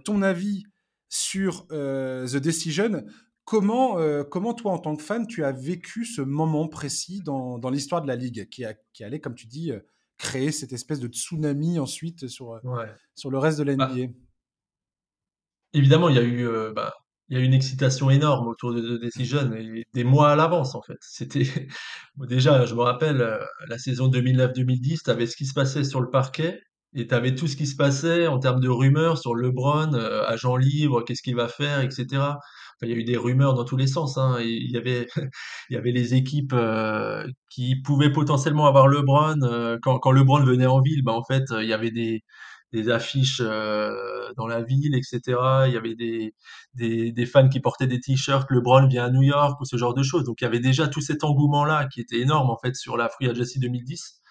ton avis sur The Decision, comment, comment toi, en tant que fan, tu as vécu ce moment précis dans, dans l'histoire de la Ligue qui, a, qui allait, comme tu dis, créer cette espèce de tsunami ensuite sur, euh, sur le reste de la NBA. Bah, évidemment, il y a eu euh, bah, il y a une excitation énorme autour de The Decision et des mois à l'avance en fait. C'était déjà, je me rappelle euh, la saison 2009-2010, tu avais ce qui se passait sur le parquet et tu avais tout ce qui se passait en termes de rumeurs sur LeBron, agent libre, qu'est-ce qu'il va faire, etc il y a eu des rumeurs dans tous les sens. Hein. Il y avait, les équipes euh, qui pouvaient potentiellement avoir LeBron. Euh, quand, quand LeBron venait en ville, bah, en fait, il y avait des, des affiches euh, dans la ville, etc. Il y avait des, des, fans qui portaient des t-shirts LeBron vient à New York ou ce genre de choses. Donc il y avait déjà tout cet engouement-là qui était énorme en fait sur la Free Agency 2010.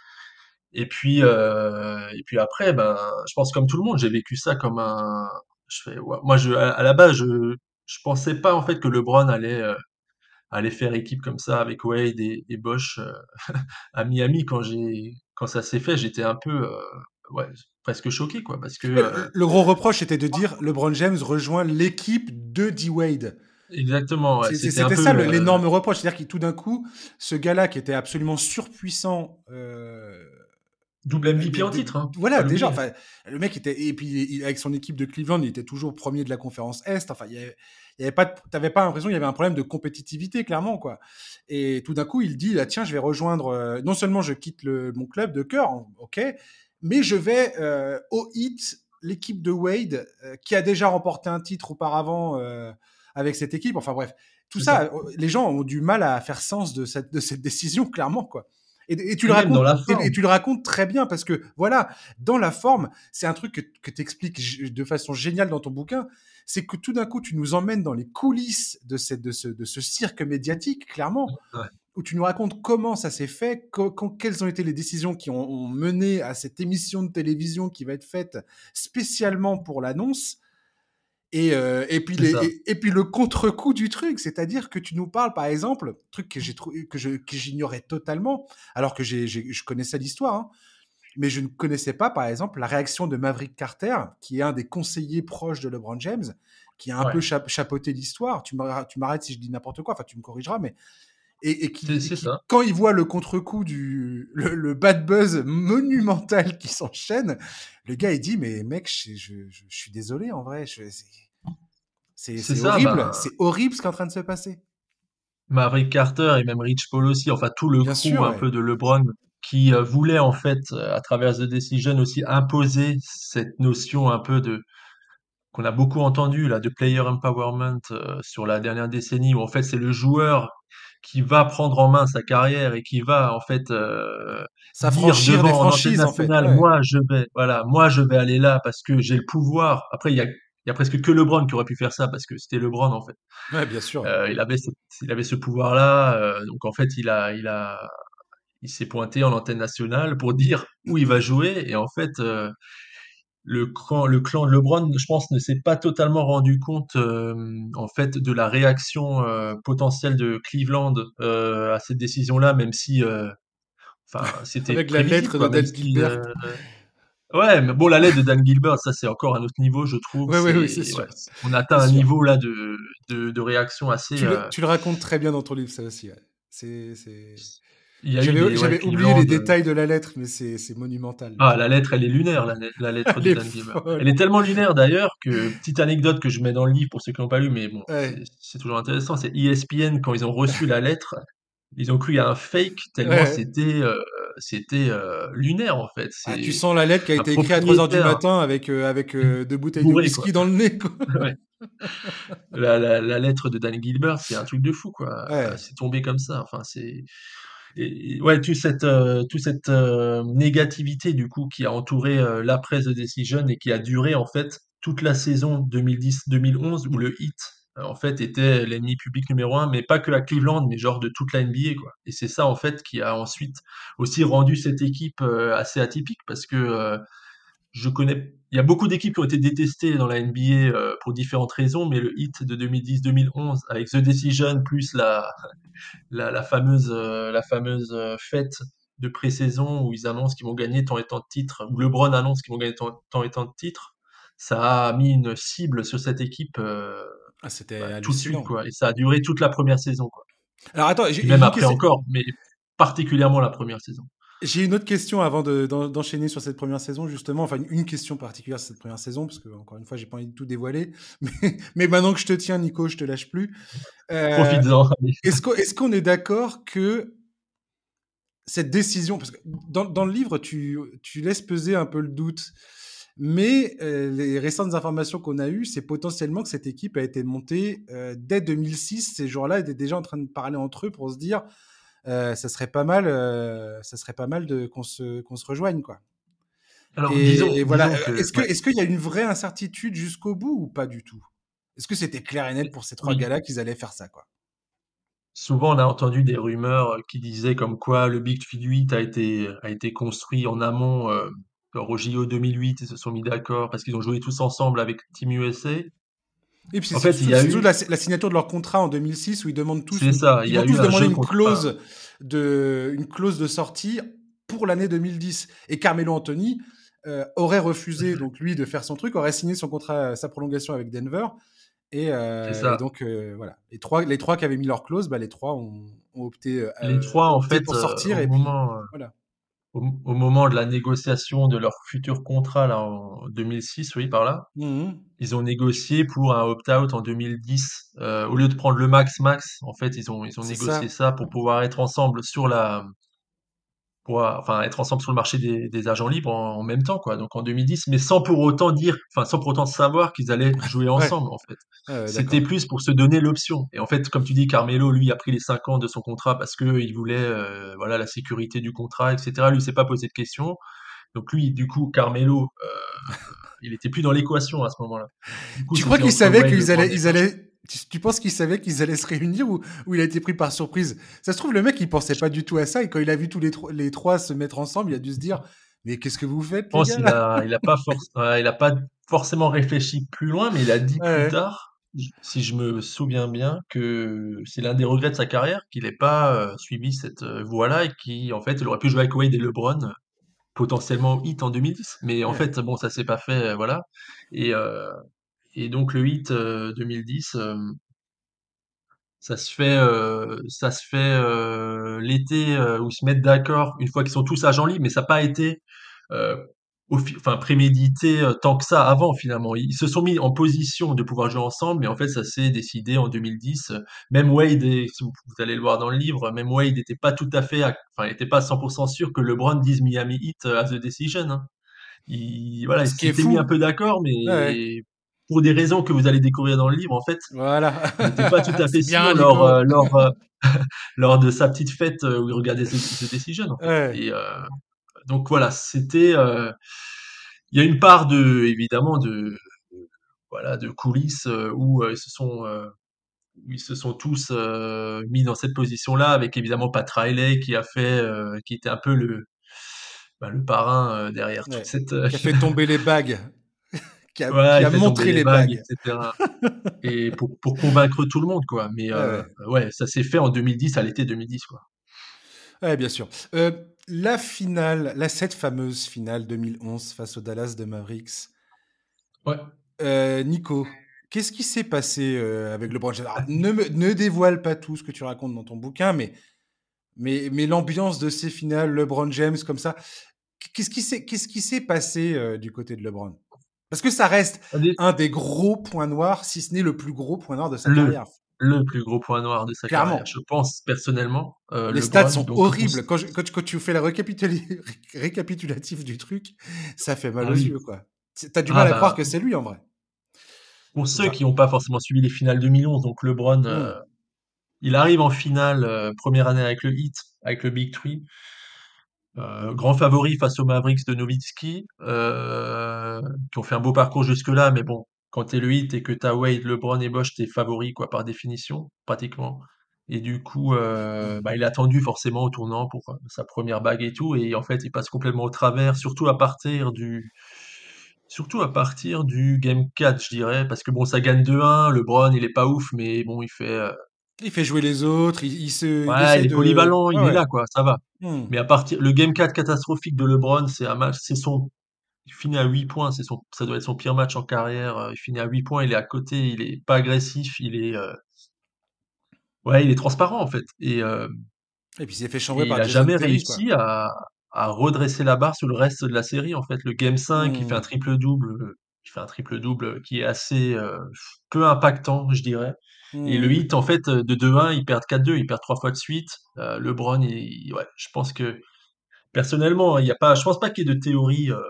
Et puis, euh, et puis après, ben, je pense comme tout le monde, j'ai vécu ça comme un. Je fais, moi, je, à la base, je, je pensais pas en fait que LeBron allait euh, faire équipe comme ça avec Wade et, Bosch euh, à Miami quand quand ça s'est fait, j'étais un peu ouais, presque choqué quoi parce que le gros reproche était de dire LeBron James rejoint l'équipe de D Wade. Exactement. c'était ça l'énorme reproche, c'est-à-dire que tout d'un coup, ce gars-là qui était absolument surpuissant Double MVP en titre. Hein, voilà, déjà. Enfin, le mec était et puis avec son équipe de Cleveland, il était toujours premier de la conférence Est. Enfin, il y avait, pas, t'avais pas l'impression qu'il y avait un problème de compétitivité, clairement, quoi. Et tout d'un coup, il dit, ah, tiens, je vais rejoindre. Euh, non seulement je quitte le, mon club de cœur, ok, mais je vais euh, au hit l'équipe de Wade euh, qui a déjà remporté un titre auparavant avec cette équipe. Enfin bref, tout ça, les gens ont du mal à faire sens de cette, de cette décision, clairement, quoi. Et, tu le racontes, et, tu le racontes très bien parce que voilà, dans la forme, c'est un truc que, que tu expliques de façon géniale dans ton bouquin. C'est que tout d'un coup, tu nous emmènes dans les coulisses de, cette, de, ce, de ce cirque médiatique, clairement, où tu nous racontes comment ça s'est fait, quelles ont été les décisions qui ont, ont, mené à cette émission de télévision qui va être faite spécialement pour l'annonce. Et, euh, et, puis les, et, puis le contre-coup du truc, c'est-à-dire que tu nous parles, par exemple, truc que j'ai que j'ignorais totalement, alors que j'ai, je connaissais l'histoire, hein, mais je ne connaissais pas, par exemple, la réaction de Maverick Carter, qui est un des conseillers proches de LeBron James, qui a un peu chapeauté l'histoire. Tu m'arrêtes si je dis n'importe quoi, enfin tu me corrigeras, mais et, qui, quand il voit le contre-coup du le, bad buzz monumental qui s'enchaîne, le gars il dit mais mec je, je, je, suis désolé en vrai, c'est horrible, bah c'est horrible ce qui est en train de se passer. Maverick Carter et même Rich Paul aussi, enfin tout le coup un peu de LeBron qui euh, voulait en fait euh, à travers The Decision aussi imposer cette notion un peu de qu'on a beaucoup entendu là de player empowerment euh, sur la dernière décennie où en fait c'est le joueur qui va prendre en main sa carrière et qui va en fait euh, s'affranchir devant des franchises en fait, moi je vais voilà moi je vais aller là parce que j'ai le pouvoir après il y a il y a presque que LeBron qui aurait pu faire ça parce que c'était LeBron en fait. Ouais, bien sûr. Euh, il avait ce, il avait ce pouvoir là euh, donc en fait il a il a il s'est pointé en antenne nationale pour dire où il va jouer et en fait euh, le clan, le clan de LeBron, je pense, ne s'est pas totalement rendu compte euh, en fait de la réaction euh, potentielle de Cleveland euh, à cette décision-là, même si, enfin, c'était avec la lettre de Dan Gilbert. Ouais, mais bon, la lettre de Dan Gilbert, ça c'est encore un autre niveau, je trouve. Oui, oui, oui, c'est sûr. on atteint un niveau là de, de, de réaction assez. Tu le, tu le, racontes très bien dans ton livre, ça aussi. C'est j'avais oublié les détails de la lettre, mais c'est monumental. Ah, la lettre, elle est lunaire, la, la lettre de Dan Gilbert. Elle est tellement lunaire d'ailleurs que, petite anecdote que je mets dans le livre pour ceux qui n'ont pas lu, mais bon, c'est toujours intéressant, c'est ESPN, quand ils ont reçu la lettre, ils ont cru à un fake tellement c'était euh, c'était euh, lunaire en fait. Ah, tu sens la lettre qui a été écrite à 3h du matin avec, euh, avec deux bouteilles de whisky dans le nez. Quoi. la, la, la, lettre de Dan Gilbert, c'est un truc de fou quoi. C'est tombé comme ça. Enfin, c'est et, ouais, toute cette, euh, cette euh, négativité du coup qui a entouré euh, la presse de Decision et qui a duré en fait toute la saison 2010-2011 où le hit en fait était l'ennemi public numéro un, mais pas que à Cleveland, mais genre de toute la NBA quoi. Et c'est ça en fait qui a ensuite aussi rendu cette équipe assez atypique parce que je connais, il y a beaucoup d'équipes qui ont été détestées dans la NBA pour différentes raisons, mais le hit de 2010-2011 avec The Decision plus la la, fameuse, euh, la fameuse euh, fête de pré-saison où ils annoncent qu'ils vont gagner tant et tant de titres, où LeBron annonce qu'ils vont gagner tant, et tant de titres, ça a mis une cible sur cette équipe euh, ah, bah, tout de suite, quoi. Et ça a duré toute la première saison, quoi. Alors attends, même après encore, mais particulièrement la première saison. J'ai une autre question avant d'enchaîner sur cette première saison, justement. Enfin, une question particulière sur cette première saison, parce que, encore une fois, j'ai pas envie de tout dévoiler. Mais, mais, maintenant que je te tiens, Nico, je te lâche plus. Euh, Profites-en. Est-ce qu'on est, d'accord que cette décision, parce que dans, dans le livre, tu, tu, laisses peser un peu le doute, mais euh, les récentes informations qu'on a eues, c'est potentiellement que cette équipe a été montée euh, dès 2006. Ces jours-là étaient déjà en train de parler entre eux pour se dire ça serait pas mal, euh, ça serait pas mal de qu'on se qu'on se rejoigne quoi. Alors, et, disons, voilà. Est-ce que est-ce qu'il y a une vraie incertitude jusqu'au bout ou pas du tout? Est-ce que c'était clair et net pour ces trois gars-là qu'ils allaient faire ça quoi? Souvent, on a entendu des rumeurs qui disaient comme quoi le Big 8 a été a été construit en amont. Euh, au JO 2008, ils se sont mis d'accord parce qu'ils ont joué tous ensemble avec Team USA. Et puis y a eu la, signature de leur contrat en 2006 où ils demandent tous, ça, ils vont tous demander une clause de, une clause de sortie pour l'année 2010. Et Carmelo Anthony euh, aurait refusé donc lui de faire son truc, aurait signé son contrat, sa prolongation avec Denver. Et, euh, donc euh, voilà, les trois, les trois qui avaient mis leur clause, bah, les trois ont, ont opté, les trois en fait pour sortir et moment, voilà. Au, moment de la négociation de leur futur contrat là, en 2006, oui, par là, mmh ils ont négocié pour un opt-out en 2010. Euh, au lieu de prendre le max-max, en fait, ils ont, ils ont C'est négocié ça. ça pour pouvoir être ensemble sur la, enfin, être ensemble sur le marché des, des agents libres en, en, même temps, quoi. Donc en 2010, mais sans pour autant dire, enfin, sans pour autant savoir qu'ils allaient jouer Ouais. ensemble, en fait. Ouais, C'était plus pour se donner l'option. Et en fait, comme tu dis, Carmelo, lui, a pris les 5 ans de son contrat parce que il voulait, euh, voilà, la sécurité du contrat, etc. Lui, s'est pas posé de questions. Donc lui, du coup, Carmelo, euh, il était plus dans l'équation à ce moment-là. Tu crois qu'ils savaient qu'ils ils allaient, tu, tu penses qu'ils savaient qu'ils allaient se réunir ou, ou il a été pris par surprise? Ça se trouve, le mec, il pensait pas du tout à ça et quand il a vu tous les, tro- les trois se mettre ensemble, il a dû se dire, mais qu'est-ce que vous Je faites, les pense qu'il là a, il a pas forc- ouais, il a pas forcément réfléchi plus loin, mais il a dit plus tard, si je me souviens bien, que c'est l'un des regrets de sa carrière qu'il n'ait pas euh, suivi cette euh, voie-là et qui, en fait, il aurait pu jouer avec Wade et LeBron, potentiellement Heat en 2010. Mais en ouais. fait, bon, ça s'est pas fait, euh, voilà. Et, euh, et donc le euh, 2010, euh, ça se fait, euh, ça se fait euh, l'été euh, où ils se mettent d'accord une fois qu'ils sont tous agents libres, mais ça n'a pas été enfin prémédité tant que ça avant finalement. Ils se sont mis en position de pouvoir jouer ensemble, mais en fait ça s'est décidé en 2010. Même Wade, si vous, allez le voir dans le livre, même Wade n'était pas tout à fait, enfin il n'était pas à 100% sûr que LeBron dise Miami Heat as the decision. hein. Il, voilà, Ce s'étaient mis un peu d'accord, Ouais. Pour des raisons que vous allez découvrir dans le livre, en fait, Voilà. il n'était pas tout à fait sûr lors, euh, lors, euh, lors de sa petite fête euh, où il regardait The, The Decision, en fait. Ouais. Et donc voilà, c'était. Il y a une part de, évidemment, de voilà, de coulisses où ils se sont où ils se sont tous euh, mis dans cette position-là, avec évidemment Pat Riley qui a fait, euh, qui était un peu le bah, le parrain euh, derrière toute Ouais. cette. euh, Qui a fait tomber les bagues. Qui a, ouais, qui montré les bagues, bagues. etc. Et pour, pour convaincre tout le monde, quoi. Mais euh, ouais. ouais, ça s'est fait en 2010, à l'été 2010, quoi. Ouais, bien sûr. Euh, la finale, la cette fameuse finale 2011 face au Dallas de Mavericks. Ouais. Euh, Nico, qu'est-ce qui s'est passé euh, avec LeBron James? Ne, me- ne dévoile pas tout ce que tu racontes dans ton bouquin, mais, mais, mais l'ambiance de ces finales, LeBron James comme ça, qu'est-ce qui s'est qu'est-ce qui s'est passé euh, du côté de LeBron? Parce que ça reste un des gros points noirs, si ce n'est le plus gros point noir de sa Le, carrière. le plus gros point noir de sa carrière, je pense personnellement, euh, Les stats sont Donc horribles. Quand, je- quand, tu- quand tu fais récapituli- récapitulatif du truc, ça fait mal ah aux oui, yeux, quoi. T'as du ah mal à croire bah, que c'est lui, en vrai. pour ceux qui n'ont pas forcément suivi les finales 2011, donc LeBron, Hmm. euh, il arrive en finale, euh, première année avec le Heat, avec le Big Three, euh, grand favori face aux Mavericks de Nowitzki, euh, qui ont fait un beau parcours jusque-là, mais bon, quand t'es le Heat et que t'as Wade, LeBron et Bosh, t'es favori, quoi, par définition, pratiquement. Et du coup, euh, bah, il a attendu forcément au tournant pour euh, sa première bague et tout, et en fait, il passe complètement au travers, surtout à partir du, surtout à partir du Game 4, je dirais, parce que bon, ça gagne 2-1, LeBron, il est pas ouf, mais bon, il fait, Il fait jouer les autres, il, il se, il Ouais, il est de... polyvalent, il est ouais. là, quoi, ça va. Hmm. Mais à partir, le game 4 catastrophique de LeBron, c'est un match, c'est son, il finit à 8 points, c'est son, ça doit être son pire match en carrière. euh, Il finit à 8 points, il est à côté, il est pas agressif, il est, euh, ouais, il est transparent, en fait. Et, euh, Et puis il s'est fait chambrer il par a Jason jamais quoi. réussi à, à redresser la barre sur le reste de la série, en fait. Le game 5, il fait un Hmm. triple-double, il fait un triple-double qui est assez, euh, peu impactant, je dirais. Et le Hmm. hit, en fait, de 2-1, ils perdent 4-2, ils perdent trois fois de suite. Euh, LeBron, il, ouais, je pense que Personnellement, il y a pas, je pense pas qu'il y ait de théorie euh,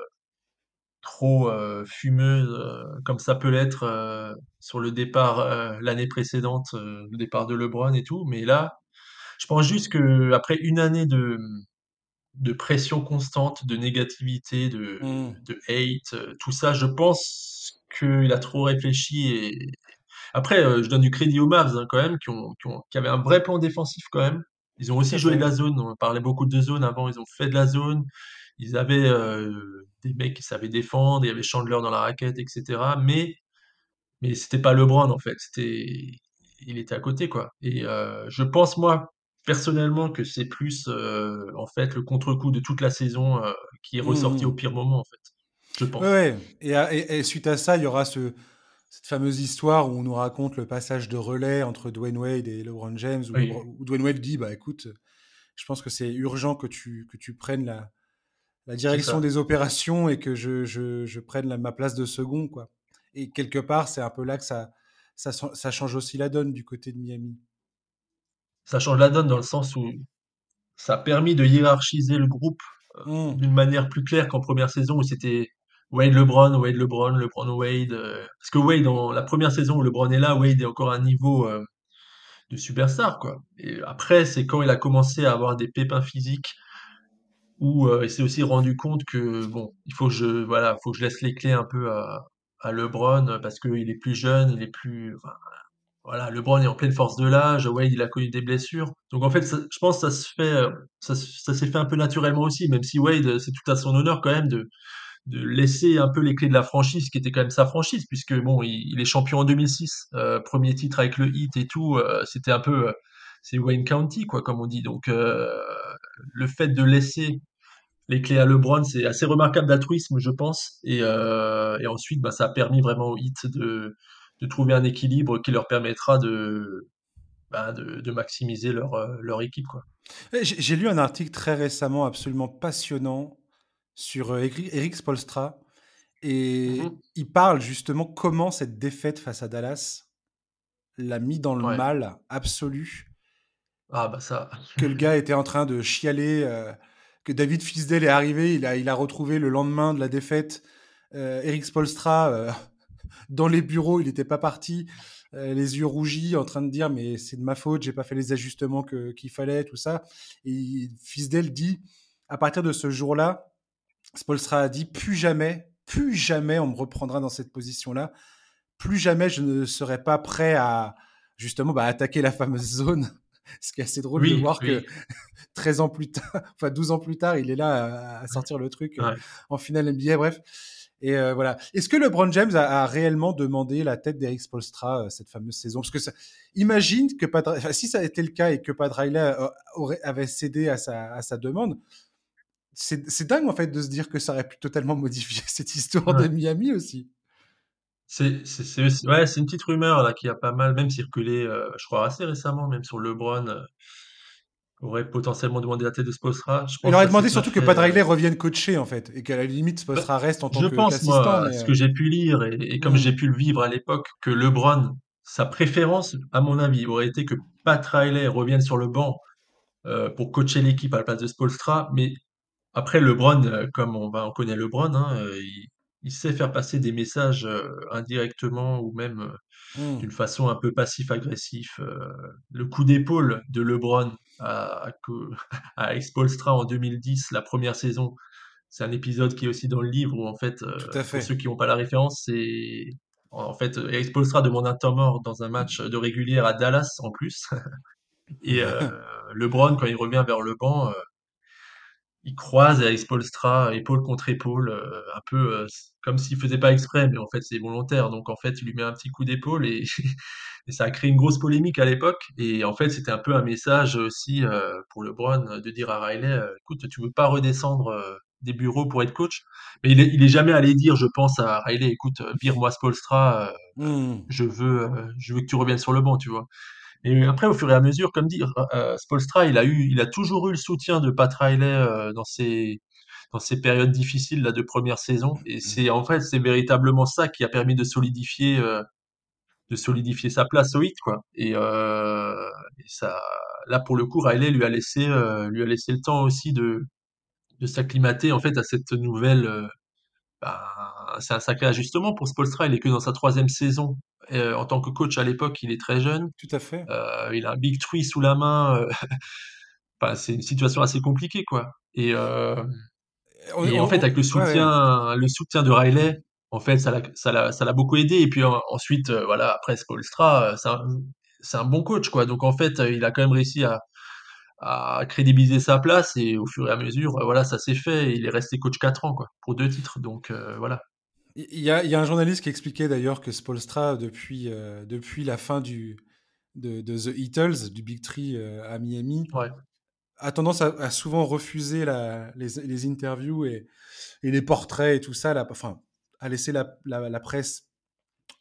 trop euh, fumeuse euh, comme ça peut l'être sur le départ l'année précédente, le départ de LeBron et tout. Mais là, je pense juste que après une année de, de pression constante, de négativité, de, Hmm. de hate, tout ça, je pense qu'il a trop réfléchi. Et après, euh, je donne du crédit aux Mavs hein, quand même, qui ont, qui ont, qui avaient un vrai plan défensif quand même. Ils ont aussi joué de la zone. On parlait beaucoup de zone avant. Ils ont fait de la zone. Ils avaient euh, des mecs qui savaient défendre, il y avait Chandler dans la raquette, etc. Mais mais c'était pas LeBron en fait. C'était il était à côté quoi. Et euh, je pense moi personnellement que c'est plus euh, en fait le contre-coup de toute la saison qui est ressorti au Hmm. pire moment en fait. Je pense. ouais. Et, à- et- et suite à ça, il y aura ce, cette fameuse histoire où on nous raconte le passage de relais entre Dwayne Wade et LeBron James, où, Oui. Lebron- où Dwayne Wade dit, bah écoute, je pense que c'est urgent que tu, que tu prennes la, la direction des opérations et que je, je, je prenne ma place de second, quoi. Et quelque part, c'est un peu là que ça, ça, ça change aussi la donne du côté de Miami. Ça change la donne dans le sens où ça a permis de hiérarchiser le groupe euh, mmh. d'une manière plus claire qu'en première saison où c'était Wade LeBron, Wade LeBron, LeBron Wade. Euh, parce que Wade, dans la première saison où LeBron est là, Wade est encore à un niveau euh, de superstar, quoi. Après, c'est quand il a commencé à avoir des pépins physiques où il s'est aussi rendu compte que bon, il faut que je voilà, faut que je laisse les clés un peu à, LeBron parce qu'il est plus jeune, il est plus voilà, LeBron est en pleine force de l'âge, Wade il a connu des blessures. Donc en fait, je pense que ça se fait, euh, ça, s'est fait un peu naturellement aussi, même si Wade, euh, c'est tout à son honneur quand même de, de laisser un peu les clés de la franchise, qui était quand même sa franchise, puisque bon, il, est champion en 2006, euh, premier titre avec le Heat et tout, c'était un peu, c'est Wayne County quoi, comme on dit. Donc le fait de laisser les clés à LeBron, c'est assez remarquable d'altruisme, je pense, et, et ensuite, bah, ça a permis vraiment au Heat de de trouver un équilibre qui leur permettra de, bah, de, maximiser leur, euh, leur équipe. J'ai lu un article très récemment absolument passionnant sur euh, Eric Spolstra et mmh il parle justement comment cette défaite face à Dallas l'a mis dans le mal absolu. Ah bah ça. que le gars était en train de chialer, euh, que David Fisdale est arrivé, il a, il a retrouvé le lendemain de la défaite Eric Spolstra dans les bureaux, il n'était pas parti, euh, les yeux rougis, en train de dire mais c'est de ma faute, j'ai pas fait les ajustements qu'il fallait, tout ça. Et Fisdel dit à partir de ce jour-là, Spolstra a dit plus jamais, plus jamais on me reprendra dans cette position-là, plus jamais je ne serai pas prêt à justement bah, attaquer la fameuse zone. Ce qui est assez drôle de voir que 13 ans plus tard, enfin 12 ans plus tard, il est là à, sortir le truc euh, en finale NBA. Bref, et euh, voilà. Est-ce que LeBron James a, réellement demandé la tête d'Eric Spolstra euh, cette fameuse saison? Parce que ça, imagine que Pat, si ça a été le cas et que Pat Riley aurait, avait cédé à sa, à sa demande, c'est dingue en fait de se dire que ça aurait pu totalement modifier cette histoire de Miami aussi. C'est ouais, une petite rumeur là qui a pas mal même circulé, je crois assez récemment même sur LeBron aurait potentiellement demandé la tête de Spostra. Je il aurait demandé surtout que Pat Riley revienne coacher en fait et qu'à la limite Spostra bah, reste en tant que Je pense moi, ce que euh, j'ai pu lire et, comme hmm. j'ai pu le vivre à l'époque, que LeBron, sa préférence, à mon avis, aurait été que Pat Riley revienne sur le banc euh, pour coacher l'équipe à la place de Spolstra. Mais après LeBron, euh, comme on, va, on connaît LeBron, hein, il, il, sait faire passer des messages indirectement ou même Mmh. d'une façon un peu passif-agressif. Euh, le coup d'épaule de LeBron à, à, Expolstra en 2010, la première saison, c'est un épisode qui est aussi dans le livre où en fait, euh, pour ceux qui n'ont pas la référence, c'est en fait Expolstra demande un temps mort dans un match de régulière à Dallas en plus. Et euh, LeBron, quand il revient vers le banc, il croise avec Spolstra épaule contre épaule, euh, un peu euh, comme s'il faisait pas exprès, mais en fait c'est volontaire. Donc en fait, il lui met un petit coup d'épaule et, ça a créé une grosse polémique à l'époque. Et en fait, c'était un peu un message aussi euh, pour LeBron de dire à Riley, écoute, tu veux pas redescendre des bureaux pour être coach, mais il est, jamais allé dire, je pense à Riley, écoute, vire-moi Spolstra, mmh. je veux, je veux que tu reviennes sur le banc, tu vois. Et après, au fur et à mesure, comme dit, euh, Spolstra, il a eu, il a toujours eu le soutien de Pat Riley euh, dans ces dans ces périodes difficiles là de première saison. Et mmh. c'est en fait, c'est véritablement ça qui a permis de solidifier euh, de solidifier sa place au hit, quoi. Et, euh, et, ça, là pour le coup, Riley lui a laissé euh, lui a laissé le temps aussi de de s'acclimater en fait à cette nouvelle. Bah, c'est un sacré ajustement pour Spolstra. Il est que dans sa troisième saison euh, en tant que coach à l'époque, il est très jeune. Tout à fait. Euh, il a un big tree sous la main. Euh, c'est une situation assez compliquée, quoi. Et, en fait, avec le soutien, le soutien de Riley, en fait, ça l'a, ça l'a, beaucoup aidé. Et puis ensuite, voilà, après Spolstra, c'est un, bon coach, quoi. Donc en fait, il a quand même réussi à, à crédibiliser sa place et au fur et à mesure, voilà, ça s'est fait. il est resté coach 4 ans, quoi, pour deux titres. Donc voilà. Il y, a, il y, a, un journaliste qui expliquait d'ailleurs que Spolstra, depuis, euh, depuis la fin du, de, The Eatles, du Big Tree euh, à Miami, a tendance à, souvent refuser la, les, les, interviews et, et, les portraits et tout ça, enfin, à laisser la, la, presse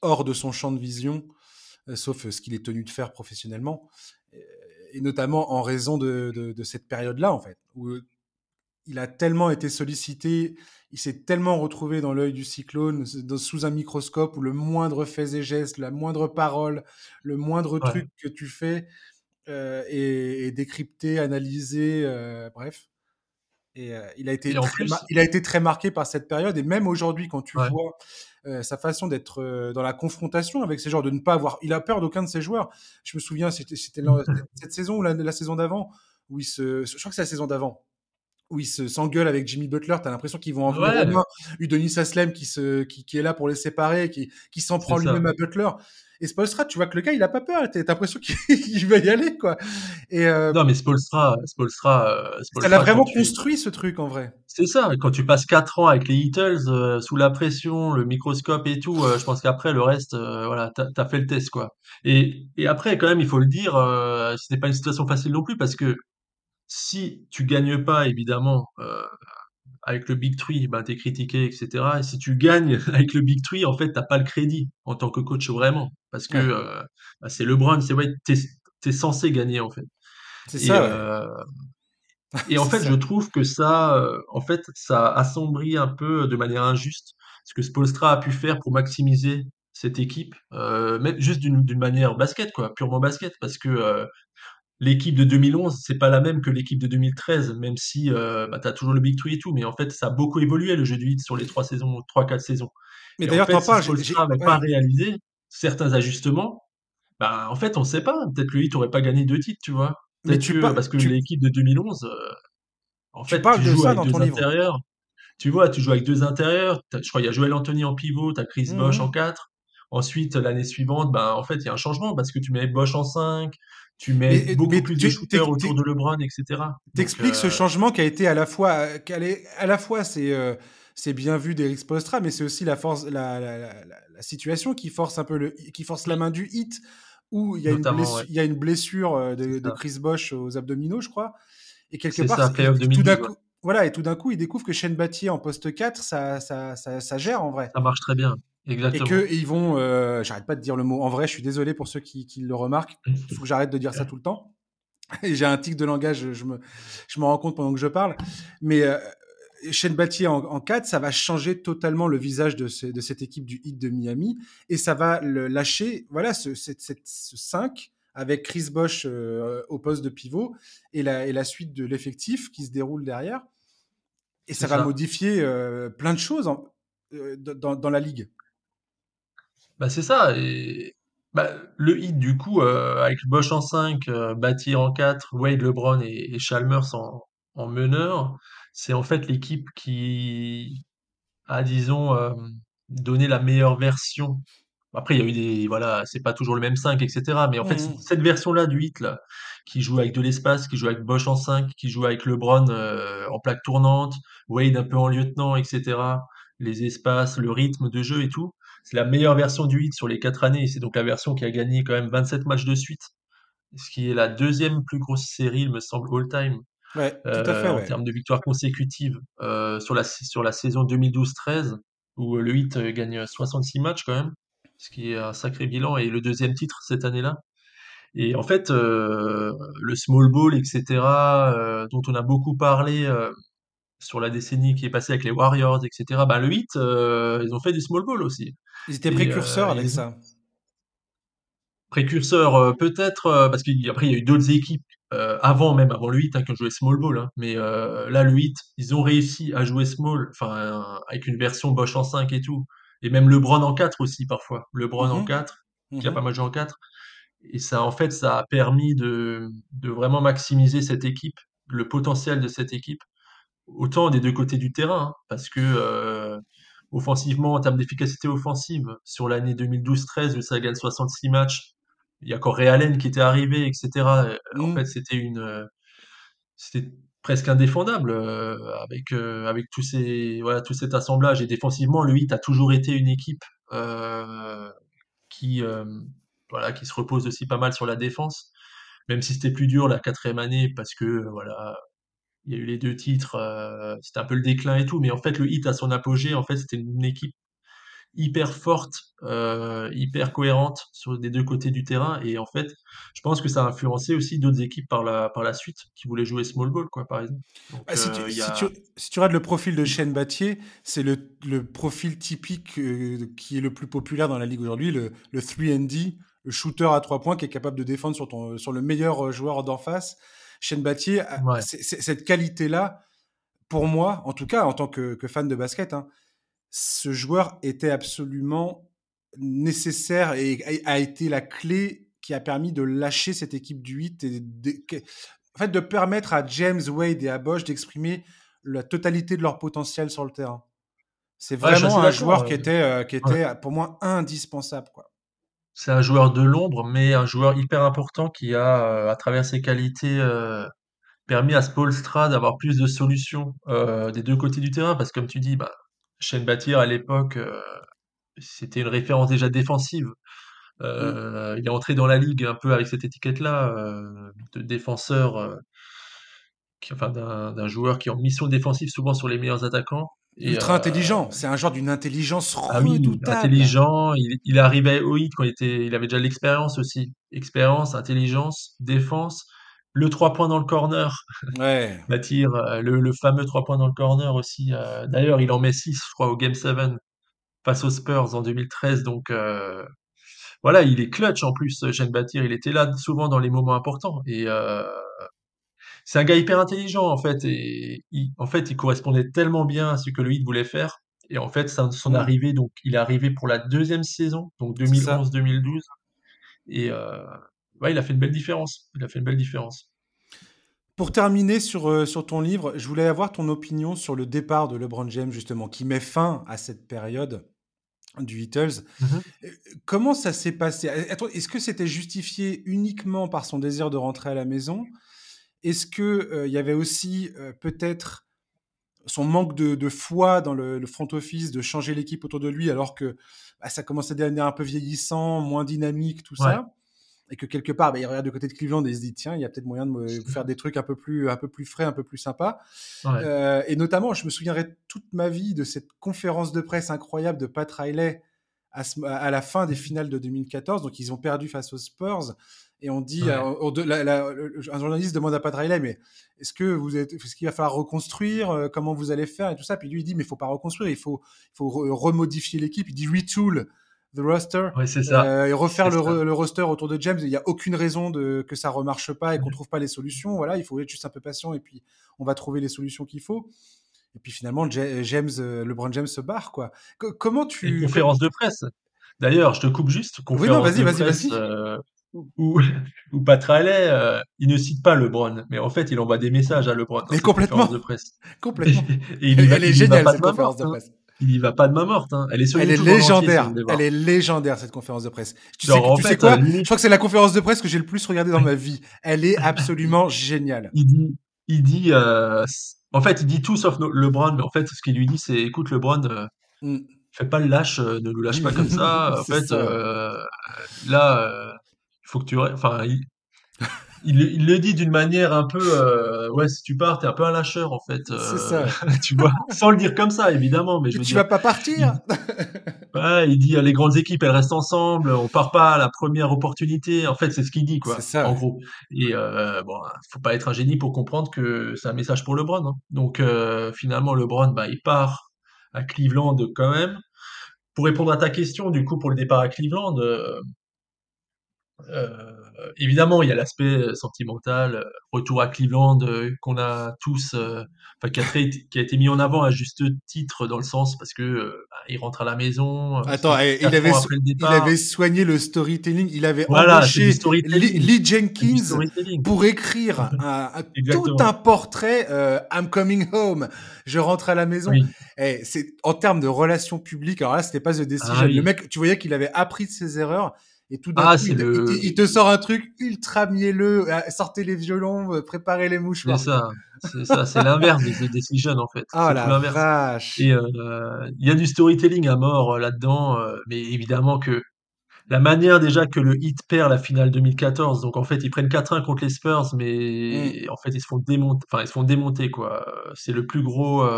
hors de son champ de vision, euh, sauf ce qu'il est tenu de faire professionnellement, et, notamment en raison de, de, de cette période-là, en fait, où il a tellement été sollicité, il s'est tellement retrouvé dans l'œil du cyclone, sous un microscope où le moindre fait et geste, la moindre parole, le moindre truc que tu fais euh, est, décrypté, analysé, euh, bref. Et euh, il, a été très il a été très marqué par cette période. Et même aujourd'hui, quand tu vois sa façon d'être dans la confrontation avec ces joueurs, de ne pas avoir. Il a peur d'aucun de ses joueurs. Je me souviens, c'était cette saison ou la, saison d'avant, où il se. Je crois que c'est la saison d'avant où il s'engueule avec Jimmy Butler, t'as l'impression qu'ils vont en ouais. venir Eu Denis Aslem qui, se, qui, qui, est là pour les séparer, qui, qui s'en prend lui-même à Butler. Et Spolstra, tu vois que le gars, il a pas peur. T'as l'impression qu'il va y aller, quoi. Et euh, Non, mais Spolstra, Spolstra, euh, Spolstra a vraiment construit ce truc, en vrai. C'est ça. Quand tu passes 4 ans avec les Heatles, euh, sous la pression, le microscope et tout, je pense qu'après, le reste, voilà, t'as as fait le test, quoi. Et, et après, quand même, il faut le dire, ce n'est pas une situation facile non plus parce que si tu gagnes pas, évidemment, euh, avec le Big Three, ben, tu es critiqué, etc. Et si tu gagnes avec le Big Three, en fait, t'as pas le crédit en tant que coach vraiment. Parce que euh, bah, c'est LeBron, c'est ouais, tu es, censé gagner, en fait. C'est ça. Euh, et en fait, je trouve que ça, en fait, ça assombrit un peu de manière injuste ce que Spolstra a pu faire pour maximiser cette équipe, même juste d'une manière basket, quoi, purement basket, parce que l'équipe de 2011, c'est pas la même que l'équipe de 2013, même si euh, bah, tu as toujours le Big Three et tout, mais en fait, ça a beaucoup évolué le jeu du hit sur les trois saisons, trois, quatre saisons. Mais d'ailleurs, t'en parles. Si n'avait pas réalisé certains ajustements, bah, en fait, on sait pas. Peut-être que le hit n'aurait pas gagné deux titres, tu vois. Mais tu parce que l'équipe de 2011, euh, en fait, tu joues avec deux intérieurs. Tu vois, tu joues avec deux intérieurs. Je crois qu'il y a Joel Anthony en pivot, tu as Chris Bosch mmh en 4. Ensuite, l'année suivante, bah, en fait, il y a un changement parce que tu mets Bosch en 5, tu mets beaucoup plus de shooters autour de LeBron, etc. T'expliques ce euh, changement qui a été à la fois, à la fois c'est euh, c'est bien vu d'Eric Spostra, mais c'est aussi la force, la, la, la, situation qui force un peu le, qui force la main du hit, où il y a, une, blessure, il y a une blessure euh, de, de, Chris Bosch aux abdominaux, je crois, et quelque part, ça, tout d'un coup, voilà, et tout d'un coup, il découvre que Shane Battier en poste 4, ça, ça, ça, ça, gère en vrai. Ça marche très bien. Exactement. Et qu'ils vont, euh, j'arrête pas de dire le mot en vrai, je suis désolé pour ceux qui, qui le remarquent, il faut que j'arrête de dire ça tout le temps. J'ai un tic de langage, je me, je me rends compte pendant que je parle. Mais euh, Shane Battier en, en 4, ça va changer totalement le visage de, ce, de cette équipe du Heat de Miami et ça va le lâcher, voilà, ce, cette, cette, ce 5 avec Chris Bosch euh, au poste de pivot et la, et la suite de l'effectif qui se déroule derrière. Et ça, va modifier euh, plein de choses en, euh, dans, dans, la ligue. Bah c'est ça. Et bah, le hit, du coup, avec Bosch en 5, euh, en 4, Wade, LeBron et, et Chalmers en, en meneur, c'est en fait l'équipe qui a, disons, donné la meilleure version. Après, il y a eu des. Voilà, c'est pas toujours le même 5, etc. Mais en fait, mmh cette version-là du hit, là, qui joue avec de l'espace, qui joue avec Bosch en 5, qui joue avec LeBron euh, en plaque tournante, Wade un peu en lieutenant, etc. Les espaces, le rythme de jeu et tout c'est la meilleure version du hit sur les quatre années. C'est donc la version qui a gagné quand même 27 matchs de suite, ce qui est la deuxième plus grosse série, il me semble, all-time. Euh, en termes de victoires consécutives euh, sur, la, sur la saison 2012-13, où le hit gagne 66 matchs quand même, ce qui est un sacré bilan, et le deuxième titre cette année-là. Et en fait, le small ball, etc., dont on a beaucoup parlé sur la décennie qui est passée avec les Warriors, etc., bah, le hit, ils ont fait du small ball aussi. Ils étaient précurseurs avec ça. Précurseurs, euh, peut-être, euh, parce qu'après, il y a eu d'autres équipes euh, avant même, avant le 8, hein, qui ont joué small ball. Hein. mais là, le 8, ils ont réussi à jouer small, enfin, avec une version Bosch en 5 et tout. Et même LeBron en 4 aussi, parfois. LeBron en 4, mmh qui a mmh pas mal joué en 4. Et ça, en fait, ça a permis de, de vraiment maximiser cette équipe, le potentiel de cette équipe, autant des deux côtés du terrain, hein, parce que offensivement, en termes d'efficacité offensive, sur l'année 2012-13, où ça gagne 66 matchs, il y a encore Ray Allen qui était arrivé, etc. En mmh. fait, c'était une, c'était presque indéfendable euh, avec euh, avec tous ces voilà tout cet assemblage. Et défensivement le 8 a toujours été une équipe euh, qui voilà qui se repose aussi pas mal sur la défense. Même si c'était plus dur la quatrième année parce que voilà il y a eu les deux titres, c'était un peu le déclin et tout, mais en fait, le hit à son apogée, en fait, c'était une équipe hyper forte, euh, hyper cohérente sur des deux côtés du terrain. Et en fait, je pense que ça a influencé aussi d'autres équipes par la, par la suite qui voulaient jouer small ball, quoi, par exemple. Bah, si, tu, si, regardes le profil de Shane Battier, c'est le, le, profil typique qui est le plus populaire dans la ligue aujourd'hui, le, le 3D, le shooter à trois points qui est capable de défendre sur, ton, sur le meilleur joueur d'en face. Shane Battier, cette qualité-là, pour moi, en tout cas en tant que, fan de basket, hein, ce joueur était absolument nécessaire et a été la clé qui a permis de lâcher cette équipe du 8 et de, en fait, de permettre à James Wade et à Bosch d'exprimer la totalité de leur potentiel sur le terrain. C'est vraiment un joueur qui était, euh, qui était pour moi indispensable. Quoi. C'est un joueur de l'ombre, mais un joueur hyper important qui a, euh, à travers ses qualités, euh, permis à Spolstra d'avoir plus de solutions euh, des deux côtés du terrain. Parce que comme tu dis, bah, Shane Battier, à l'époque, c'était une référence déjà défensive. Mmh. Il est entré dans la ligue un peu avec cette étiquette-là de défenseur, qui, enfin d'un joueur qui est en mission défensive souvent sur les meilleurs attaquants. Ultra intelligent, c'est un genre d'une intelligence ah oui, intelligent. Il, il arrivait au hit quand il était, il avait déjà l'expérience aussi, expérience, intelligence, défense, le 3 points dans le corner. Ouais. Bâtir le, le, fameux 3 points dans le corner aussi. D'ailleurs, il en met 6, je crois, au Game 7 face aux Spurs en 2013. Donc voilà, il est clutch en plus, Shane Bâtir. Il était là souvent dans les moments importants. Et c'est un gars hyper intelligent en fait, et il, en fait, il correspondait tellement bien à ce que le Heat voulait faire. Et en fait, son, arrivée, donc, il est arrivé pour la deuxième saison, donc 2011-2012. Et euh, ouais, il a fait une belle différence. Il a fait une belle différence. Pour terminer sur, euh, sur ton livre, je voulais avoir ton opinion sur le départ de LeBron James, justement, qui met fin à cette période du Beatles. Mmh euh, comment ça s'est passé? Est-ce que c'était justifié uniquement par son désir de rentrer à la maison? Est-ce qu'il euh, y avait aussi euh, peut-être son manque de, foi dans le, front office, de changer l'équipe autour de lui, alors que bah, ça commençait à devenir un peu vieillissant, moins dynamique, tout ça? Et que quelque part, bah, il regarde du côté de Cleveland et il se dit tiens, il y a peut-être moyen de faire des trucs un peu plus, un peu plus frais, un peu plus sympas. Euh, et notamment, je me souviendrai toute ma vie de cette conférence de presse incroyable de Pat Riley à, à la fin des finales de 2014. Donc, ils ont perdu face aux Spurs et on dit, un journaliste demande à Pat Riley, mais est-ce que vous êtes, ce qu'il va falloir reconstruire, euh, comment vous allez faire et tout ça? Puis lui il dit, mais il faut pas reconstruire, il faut, il faut remodifier l'équipe. Il dit retool the roster ça. et refaire le, roster autour de James. Il n'y a aucune raison de, que ça remarche pas et qu'on trouve pas les solutions. Voilà, il faut être juste un peu patient et puis on va trouver les solutions qu'il faut. Et puis finalement, James, euh, LeBron James se barre quoi. comment tu Une conférence de presse. D'ailleurs, je te coupe juste. Conférence oui, non, vas-y, vas-y, vas-y. Euh, ou, ou Pat Riley, euh, il ne cite pas LeBron, mais en fait, il envoie des messages à LeBron. Mais complètement. De presse. complètement. Et, il Elle est géniale, cette conférence de hein. presse. Il y va pas de main morte. Hein. Elle est sur Elle est légendaire. Elle est légendaire cette conférence de presse. Tu sais, tu sais quoi Je crois que c'est la conférence de presse que j'ai le plus regardée dans ma vie. Elle est absolument géniale. Il dit, il dit, euh, en fait, il dit tout sauf LeBron, mais en fait, ce qu'il lui dit, c'est, écoute, LeBron, euh, mm. fais pas le lâche, ne nous lâche pas comme ça. En fait, là, faut que tu. Enfin, il, il, le dit d'une manière un peu. Euh, ouais, si tu pars, t'es un peu un lâcheur, en fait. c'est ça. Euh, tu vois, sans le dire comme ça, évidemment. Mais je tu vas pas partir il, ouais, il dit les grandes équipes, elles restent ensemble, on part pas à la première opportunité. En fait, c'est ce qu'il dit, quoi. C'est ça. En gros. Et euh, bon, faut pas être un génie pour comprendre que c'est un message pour LeBron. Hein. Donc, euh, finalement, LeBron, bah, il part à Cleveland quand même. Pour répondre à ta question, du coup, pour le départ à Cleveland, euh, évidemment, il y a l'aspect euh, sentimental, euh, retour à Cleveland qu'on a tous, enfin qui a, qui a été mis en avant à juste titre dans le sens parce que bah, il rentre à la maison. Attends, il avait, il avait soigné le storytelling, il avait embauché Lee, Jenkins pour écrire un, tout un portrait. I'm coming home, je rentre à la maison. Et c'est en termes de relations publiques. Alors là, c'était pas The Decision. Ah le mec, tu voyais qu'il avait appris de ses erreurs et tout d'un ah, coup, il, te sort un truc ultra mielleux. Euh, sortez les violons, euh, préparez les mouchoirs. C'est ça, c'est ça, c'est l'inverse des Decision en fait. Ah la vache. Et euh, il y a du storytelling à mort là-dedans, mais évidemment que la manière déjà que le Heat perd la finale 2014, donc en fait ils prennent 4-1 contre les Spurs, mais mm. en fait ils se font démonter, enfin ils se font démonter quoi. C'est le plus gros,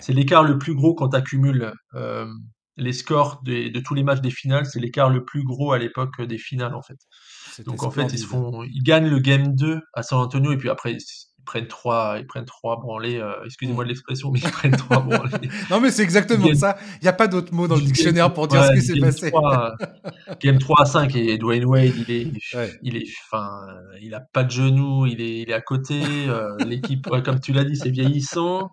c'est l'écart le plus gros quand tu accumules les scores de, tous les matchs des finales, c'est l'écart le plus gros à l'époque des finales en fait. Donc en fait, ils se font, ils gagnent le game 2 à San Antonio et puis après prennent trois, ils prennent trois branlés. Euh, excusez-moi de l'expression, mais ils prennent trois branlés. non mais c'est exactement ça. Il n'y a pas d'autre mot dans le dictionnaire pour dire ce qui s'est passé. game 3 à 5 et Dwayne Wade, il est, il est, enfin, il a pas de genoux, il est, il est à côté. Euh, l'équipe, comme tu l'as dit, c'est vieillissant.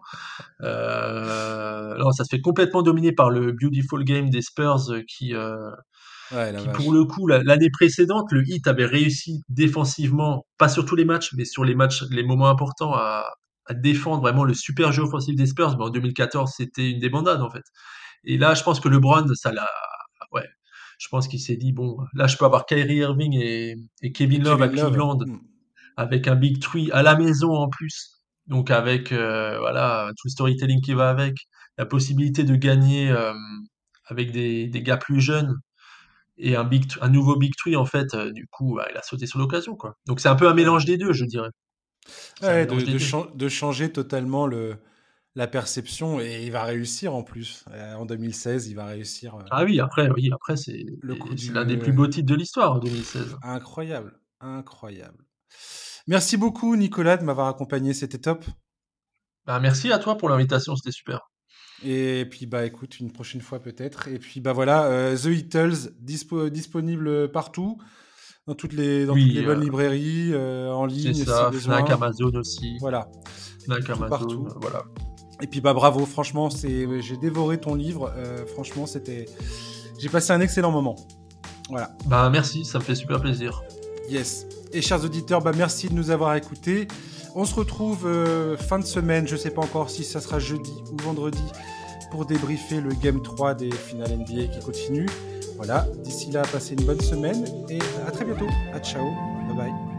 Euh, non, ça se fait complètement dominer par le beautiful game des Spurs qui pour le coup, l'année précédente, le Heat avait réussi défensivement, pas sur tous les matchs, mais sur les matchs, les moments importants, à, défendre vraiment le super jeu offensif des Spurs. Mais en 2014, c'était une débandade, en fait. Et là, je pense que LeBron, ça l'a. Ouais. Je pense qu'il s'est dit, bon, là, je peux avoir Kyrie Irving et, Kevin Love à Cleveland, hmm. avec un Big Tree à la maison en plus. Donc, avec euh, voilà, tout le storytelling qui va avec, la possibilité de gagner euh, avec des, des gars plus jeunes et un, big, un nouveau Big Tree, en fait, euh, du coup, bah, il a sauté sur l'occasion. quoi. Donc c'est un peu un mélange des deux, je dirais. de, changer totalement le, la perception et il va réussir en plus. Euh, en 2016, il va réussir. Euh, ah oui, après, oui, après c'est l'un des plus beaux titres de l'histoire en 2016. Incroyable, incroyable. Merci beaucoup Nicolas de m'avoir accompagné, c'était top. Bah, merci à toi pour l'invitation, c'était super. Et puis, bah, écoute, une prochaine fois peut-être. Et puis, bah voilà, euh, The Beatles, disponible partout, dans toutes les, dans toutes les bonnes euh, librairies, euh, en ligne. C'est ça, Fnac, Amazon aussi. Voilà. Fnac, Amazon, partout. voilà. Et puis, bah bravo, franchement, j'ai dévoré ton livre. franchement, c'était, j'ai passé un excellent moment. Voilà. Bah merci, ça me fait super plaisir. Yes. Et chers auditeurs, bah merci de nous avoir écoutés. On se retrouve fin de semaine, je sais pas encore si ça sera jeudi ou vendredi, pour débriefer le Game 3 des finales NBA qui continue. Voilà, d'ici là, passez une bonne semaine et à très bientôt. À ciao, bye bye.